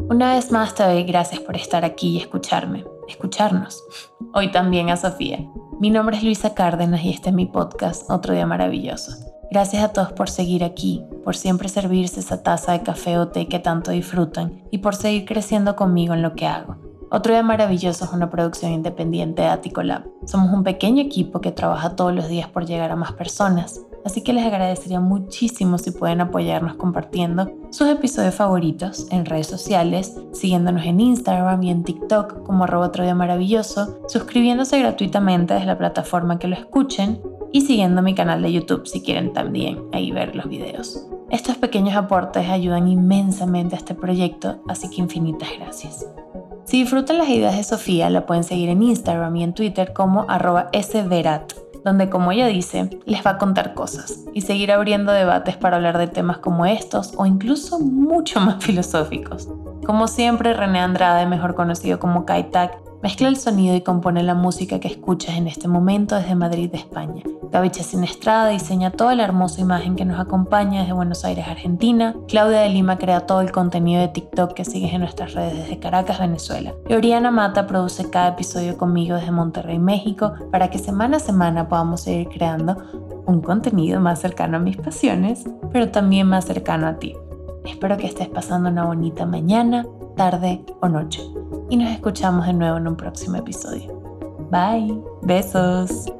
[SPEAKER 1] Una vez más te doy gracias por estar aquí y escucharme, escucharnos. Hoy también a Sofía. Mi nombre es Luisa Cárdenas y este es mi podcast Otro Día Maravilloso. Gracias a todos por seguir aquí, por siempre servirse esa taza de café o té que tanto disfrutan y por seguir creciendo conmigo en lo que hago. Otro día maravilloso es una producción independiente de Aticolab. Somos un pequeño equipo que trabaja todos los días por llegar a más personas, así que les agradecería muchísimo si pueden apoyarnos compartiendo sus episodios favoritos en redes sociales, siguiéndonos en Instagram y en TikTok como arroba otro día maravilloso, suscribiéndose gratuitamente desde la plataforma que lo escuchen y siguiendo mi canal de YouTube si quieren también ahí ver los videos. Estos pequeños aportes ayudan inmensamente a este proyecto, así que infinitas gracias. Si disfrutan las ideas de Sofía, la pueden seguir en Instagram y en Twitter como arroba sverat, donde como ella dice, les va a contar cosas y seguir abriendo debates para hablar de temas como estos o incluso mucho más *laughs* filosóficos. Como siempre, René Andrade, mejor conocido como Kaitak, Mezcla el sonido y compone la música que escuchas en este momento desde Madrid, España. Gavicha Sinestrada diseña toda la hermosa imagen que nos acompaña desde Buenos Aires, Argentina. Claudia de Lima crea todo el contenido de TikTok que sigues en nuestras redes desde Caracas, Venezuela. Y Oriana Mata produce cada episodio conmigo desde Monterrey, México, para que semana a semana podamos seguir creando un contenido más cercano a mis pasiones, pero también más cercano a ti. Espero que estés pasando una bonita mañana, tarde o noche y nos escuchamos de nuevo en un próximo episodio. Bye, besos.